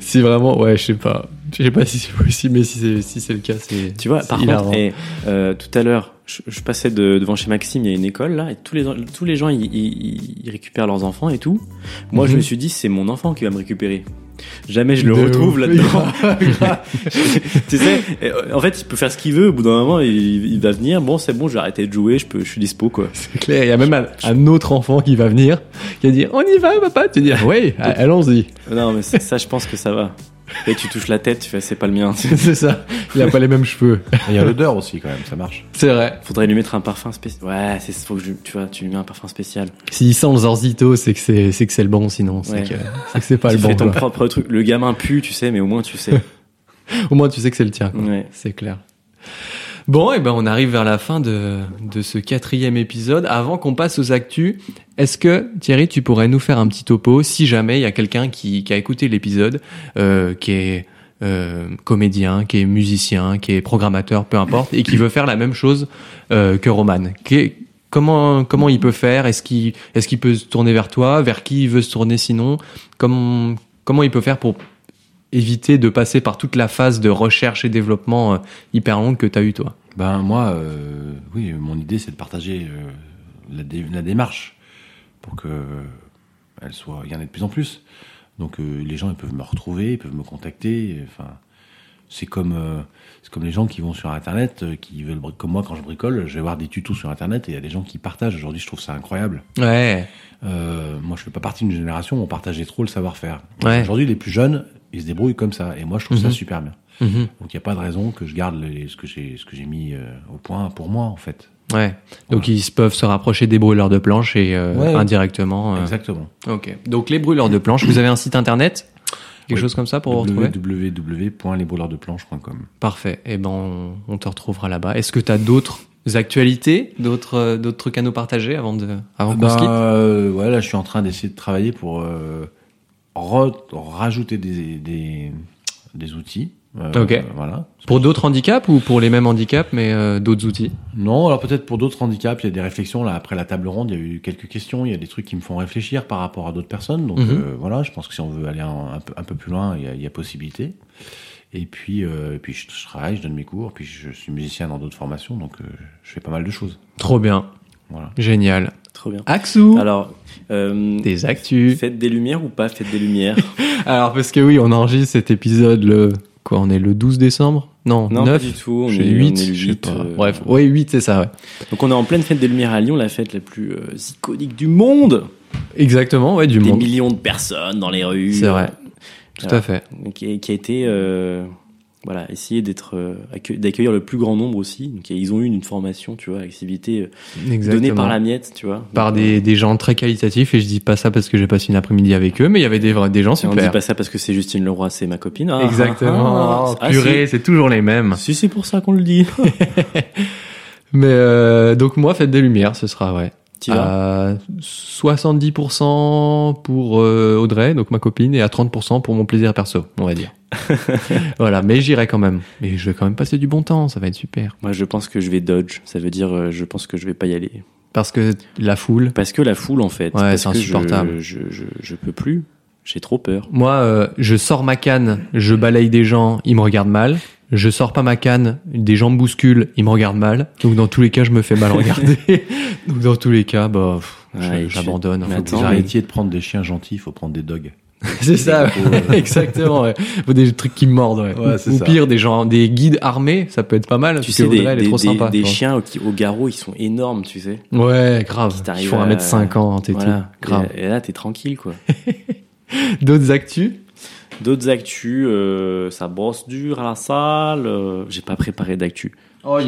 Si vraiment, ouais, je sais pas. Je sais pas si c'est possible, mais si c'est si c'est le cas, c'est. Tu vois, par hilarant. contre, et, euh, tout à l'heure, je, je passais de- devant chez Maxime, il y a une école là, et tous les, tous les gens, ils, ils- ils récupèrent leurs enfants et tout. Moi, je Mhm. me suis dit, c'est mon enfant qui va me récupérer. Jamais je le De retrouve là-dedans. tu sais, euh, en fait, il peut faire ce qu'il veut. Au bout d'un moment, il, il va venir. Bon, c'est bon, je vais arrêter de jouer. Je peux, je suis dispo quoi. C'est clair. Il y a même un, un autre enfant qui va venir, qui va dire, on y va, papa. Tu dis, oui, allons-y. Non, mais ça, je pense que ça va. Et tu touches la tête, tu fais, c'est pas le mien. c'est ça. Il a pas les mêmes cheveux. Il y a l'odeur aussi quand même, ça marche. C'est vrai. Faudrait lui mettre un parfum spécial. Ouais, c'est faut que je, tu vois, tu lui mets un parfum spécial. S'il sent le zorzito, c'est que c'est c'est que c'est le bon, sinon c'est Ouais. que c'est que c'est pas tu le fais bon. ton quoi. propre truc. Le gamin pue, tu sais, mais au moins tu sais. Au moins tu sais que c'est le tien. quoi. Ouais. C'est clair. Bon, et ben on arrive vers la fin de, de ce quatrième épisode. Avant qu'on passe aux actus, est-ce que Thierry, tu pourrais nous faire un petit topo si jamais il y a quelqu'un qui, qui a écouté l'épisode, euh, qui est euh, comédien, qui est musicien, qui est programmateur, peu importe, et qui veut faire la même chose euh, que Roman? Comment comment il peut faire? Est-ce qu'il est-ce qu'il peut se tourner vers toi? Vers qui il veut se tourner sinon? Comment comment il peut faire pour éviter de passer par toute la phase de recherche et développement euh, hyper longue que tu as eu toi Ben moi, euh, oui, mon idée c'est de partager euh, la, dé- la démarche pour que elle soit, il y en ait de plus en plus. Donc les gens ils peuvent me retrouver, ils peuvent me contacter. Enfin, C'est comme, c'est comme les gens qui vont sur Internet, qui veulent, comme moi quand je bricole, je vais voir des tutos sur Internet et il y a des gens qui partagent. Aujourd'hui, je trouve ça incroyable. Ouais. Moi, je fais pas partie d'une génération où on partageait trop le savoir-faire. Ouais. Aujourd'hui, les plus jeunes, ils se débrouillent comme ça. Et moi, je trouve ça Mhm. super bien. Mhm. Donc, il n'y a pas de raison que je garde les- ce que j'ai, ce que j'ai mis euh, au point pour moi, en fait. Ouais. Donc ils peuvent se rapprocher des brûleurs de planches et euh, Ouais. indirectement. euh, Exactement. Ok. Donc les brûleurs de planches, vous avez un site internet? Quelque chose comme ça pour vous retrouver? Www.lesbrûleursdeplanches.com. Parfait. Eh ben, on, on te retrouvera là-bas. Est-ce que tu as d'autres actualités, d'autres euh, d'autres trucs à nous partager avant de avant qu'on Bah, se quitte? euh, ouais, là, je suis en train d'essayer de travailler pour euh, rajouter des, des, des outils. Euh, Ok. Voilà. Pour d'autres handicaps ou pour les mêmes handicaps mais euh, d'autres outils? Non, alors peut-être pour d'autres handicaps, il y a des réflexions. Là, après la table ronde, il y a eu quelques questions. Il y a des trucs qui me font réfléchir par rapport à d'autres personnes. Donc Mhm. euh, voilà, je pense que si on veut aller un, un peu, un peu plus loin, il y a, il y a possibilité. Et puis, et puis je, je travaille, je donne mes cours, puis je suis musicien dans d'autres formations, donc je fais pas mal de choses. Trop bien. Voilà. Génial. Trop bien. Axou Alors, euh, Des actus. faites des lumières ou pas faites des lumières? Alors parce que oui, on enregistre cet épisode le quoi, on est le 12 décembre? Non, Non, 9 pas du tout. On est, 8, on est le je sais 8, pas. euh, Bref, oui, 8 c'est ça, ouais. Donc on est en pleine fête des lumières à Lyon, la fête la plus euh, iconique du monde. Exactement, ouais, du des monde. millions de personnes dans les rues. C'est vrai. Tout à fait. Qui, qui a été voilà essayer d'être euh, accue- d'accueillir le plus grand nombre aussi. Donc ils ont eu une formation, tu vois, activité euh, Exactement. donnée par la miette, tu vois. par Donc, des, des gens très qualitatifs et je dis pas ça parce que j'ai passé une après-midi avec eux mais il y avait des des gens euh, on dit super pas ça parce que c'est Justine Leroy, c'est ma copine. Ah, exactement ah, ah, purée c'est toujours les mêmes si, c'est pour ça qu'on le dit. mais euh, donc moi faites des lumières ce sera ouais vas à 70% pour euh, Audrey donc ma copine et à 30% pour mon plaisir perso on va dire voilà mais j'irai quand même mais je vais quand même passer du bon temps ça va être super Moi, je pense que je vais dodge. Ça veut dire, euh, je pense que je vais pas y aller. parce que la foule Parce que la foule, en fait. Ouais, c'est je- insupportable. Je, je, je, peux plus. J'ai trop peur. Moi, euh, je sors ma canne, je balaye des gens, ils me regardent mal. Je sors pas ma canne, des gens me bousculent, ils me regardent mal. Donc dans tous les cas, je me fais mal regarder. Donc dans tous les cas, bah, Ouais, tu- j'abandonne. attends, que arrêtiez de prendre des chiens gentils, il faut prendre des dogs. C'est ça, euh, exactement. Ouais. Faut des trucs qui me mordent. Ouais. Ouais, Ou- ça. pire, des gens, des guides armés, ça peut être pas mal. Tu parce sais, que des, Audrey, elle est des, trop des- sympa. des tu chiens au, au garrot, ils sont énormes, tu sais. Ouais, grave. Ils font à- 1m50 et Voilà. tout. Grave. Et, et là, t'es tranquille, quoi. D'autres actus? D'autres actus, euh, ça brosse dur à la salle. euh, J'ai pas préparé d'actu. Oh,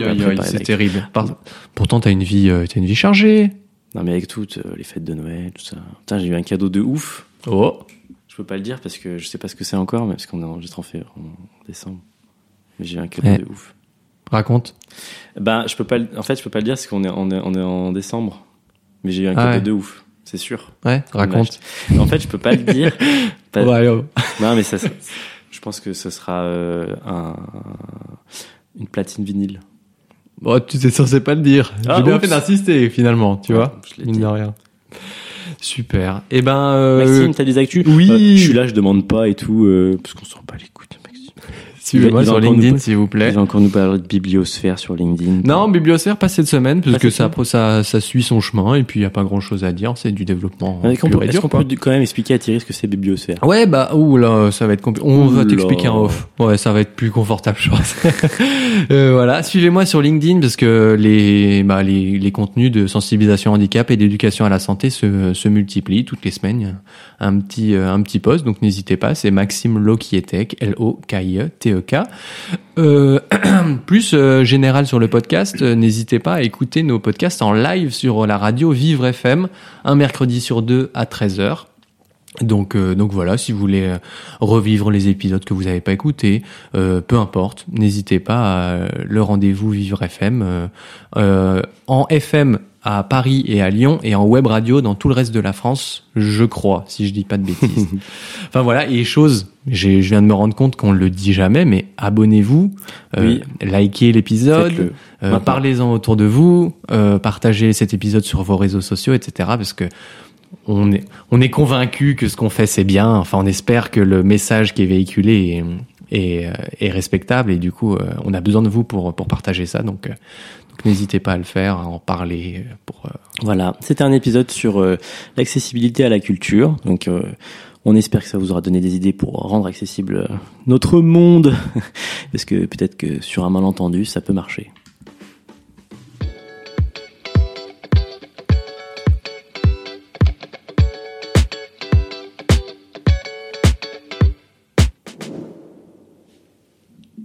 c'est terrible. Par- Pourtant, t'as une vie, euh, t'as une vie chargée. Non, mais avec toutes euh, les fêtes de Noël, tout ça. Putain, j'ai eu un cadeau de ouf. Oh. Je peux pas le dire parce que je sais pas ce que c'est encore, mais parce qu'on est enregistré en, en décembre. Mais j'ai eu un cadeau de ouf. Raconte. Ben, je peux pas. En fait, je peux pas le dire parce qu'on est, on est, on est en décembre. Mais j'ai eu un Ah cadeau ouais. de ouf, c'est sûr. Ouais, raconte. En fait, je peux pas le dire. Pas-. Non, mais ça, ça- je pense que ce sera euh, un, une platine vinyle. Bon, tu t'es censé pas le dire. Ah, J'ai bien fait d'insister, finalement, tu Ouais, vois. je Mine dit. de rien. Super. Eh ben, euh, Maxime, t'as des actus? Oui. Euh, Je suis là, je demande pas et tout, euh, parce qu'on s'en bat les couilles. Suivez-moi il sur nous LinkedIn, s'il vous Il plaît. va encore nous parler de bibliosphère sur LinkedIn. Non, Bibliosphère, pas cette semaine, parce Pas que ça, ça, ça suit son chemin, et puis il y a pas grand chose à dire, c'est du développement Est-ce qu'on peut, qu'on quoi. peut quand même expliquer à Thierry ce que c'est bibliosphère Ouais, bah, ouh là, ça va être compliqué. On va t'expliquer en off. Ouais, ça va être plus confortable, je pense. Euh, voilà, suivez-moi sur LinkedIn parce que les, bah, les, les contenus de sensibilisation handicap et d'éducation à la santé se, se multiplient toutes les semaines. Il Un petit, euh, un petit post, donc n'hésitez pas. C'est Maxime Lokietek, L-O-K-I-E-T-E-K. Euh, plus euh, général sur le podcast, euh, n'hésitez pas à écouter nos podcasts en live sur la radio Vivre FM, un mercredi sur deux à 13h. Donc, donc voilà, si vous voulez revivre les épisodes que vous n'avez pas écoutés, peu importe, n'hésitez pas à le rendez-vous Vivre FM en FM à Paris et à Lyon et en web radio dans tout le reste de la France, je crois, si je dis pas de bêtises. enfin voilà, et chose, je viens de me rendre compte qu'on le dit jamais, mais abonnez-vous, euh, Oui. likez l'épisode, euh, parlez-en autour de vous, euh, partagez cet épisode sur vos réseaux sociaux, etc. Parce que on est, on est convaincu que ce qu'on fait c'est bien. Enfin, on espère que le message qui est véhiculé est, est, est respectable et du coup, on a besoin de vous pour pour partager ça. Donc, donc n'hésitez pas à le faire, à en parler. euh, Pour euh, Voilà, c'était un épisode sur euh, l'accessibilité à la culture. Donc, On espère que ça vous aura donné des idées pour rendre accessible notre monde, parce que peut-être que sur un malentendu, ça peut marcher.